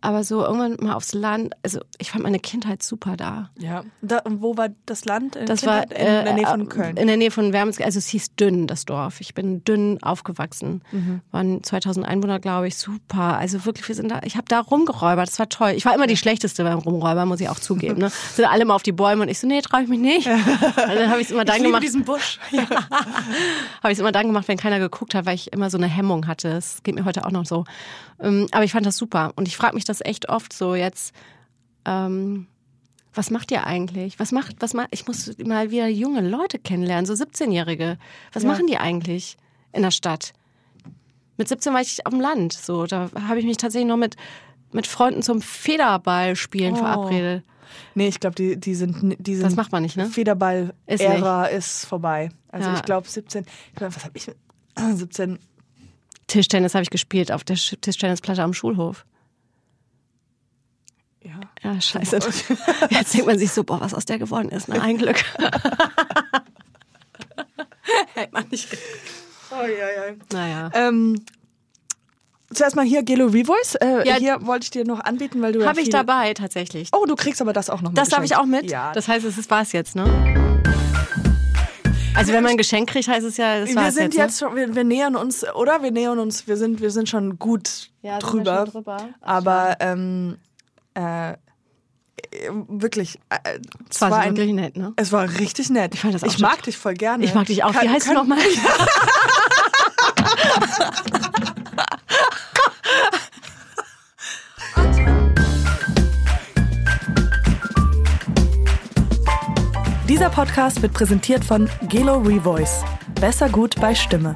aber so irgendwann mal aufs Land, also ich fand meine Kindheit super da. Ja. Da, und wo war das Land? In Das war Kindheit? in der Nähe äh, von Köln. In der Nähe von Wermsg, also es hieß Dünn, das Dorf. Ich bin dünn aufgewachsen. Mhm. Waren 2000 Einwohner, glaube ich, super. Also wirklich, wir sind da, ich habe da rumgeräubert, das war toll. Ich war immer die schlechteste beim Rumräubern, muss ich auch zugeben. Ne? Sind alle immer auf die Bäume und ich so, nee, traue ich mich nicht. Und dann habe ich es immer dann ich gemacht. diesen Busch. Habe ich es immer dann gemacht, wenn keiner geguckt hat, weil ich immer so eine Hemmung hatte. Es geht mir heute auch noch so. Ähm, aber ich fand das super. Und ich frage mich das echt oft so jetzt. Ähm, was macht ihr eigentlich? Was macht, was macht, ich muss mal wieder junge Leute kennenlernen, so 17-Jährige. Was Ja. machen die eigentlich in der Stadt? Mit 17 war ich auf dem Land. So, da habe ich mich tatsächlich noch mit, mit Freunden zum Federballspielen Oh. verabredet. Nee, ich glaube, die, die sind, die sind. Das macht man nicht, ne? Federball-Ära ist, vorbei. Also Ja. ich glaube 17, ich mein, was habe ich mit 17? Tischtennis habe ich gespielt auf der Sch- Tischtennisplatte am Schulhof. Ja. Ja, scheiße. Jetzt denkt man sich so, boah, was aus der geworden ist. Ne? Ein Glück. Hätte man nicht ge- Oh, ja, ja. Naja. Ähm, zuerst mal hier Gelo Revoice. Äh, Ja. hier wollte ich dir noch anbieten, weil du ja Habe ich viel- dabei tatsächlich. Oh, du kriegst aber das auch noch das darf ich auch mit? Ja. Das heißt, es ist was jetzt, ne? Also wenn man ein Geschenk kriegt, heißt es ja, das wir war's sind jetzt. jetzt, schon, wir, wir nähern uns, oder? Wir nähern uns, wir sind, wir sind schon gut Ja, sind wir drüber. schon drüber? Aber ähm, äh, wirklich, äh, ne? es war, war so ein, wirklich nett, ne? es war richtig nett. Ich fand das auch ich mag dich voll gerne. Ich mag dich auch. Wie Kann- heißt du kann- nochmal? Dieser Podcast wird präsentiert von Gelo Revoice. Besser gut bei Stimme.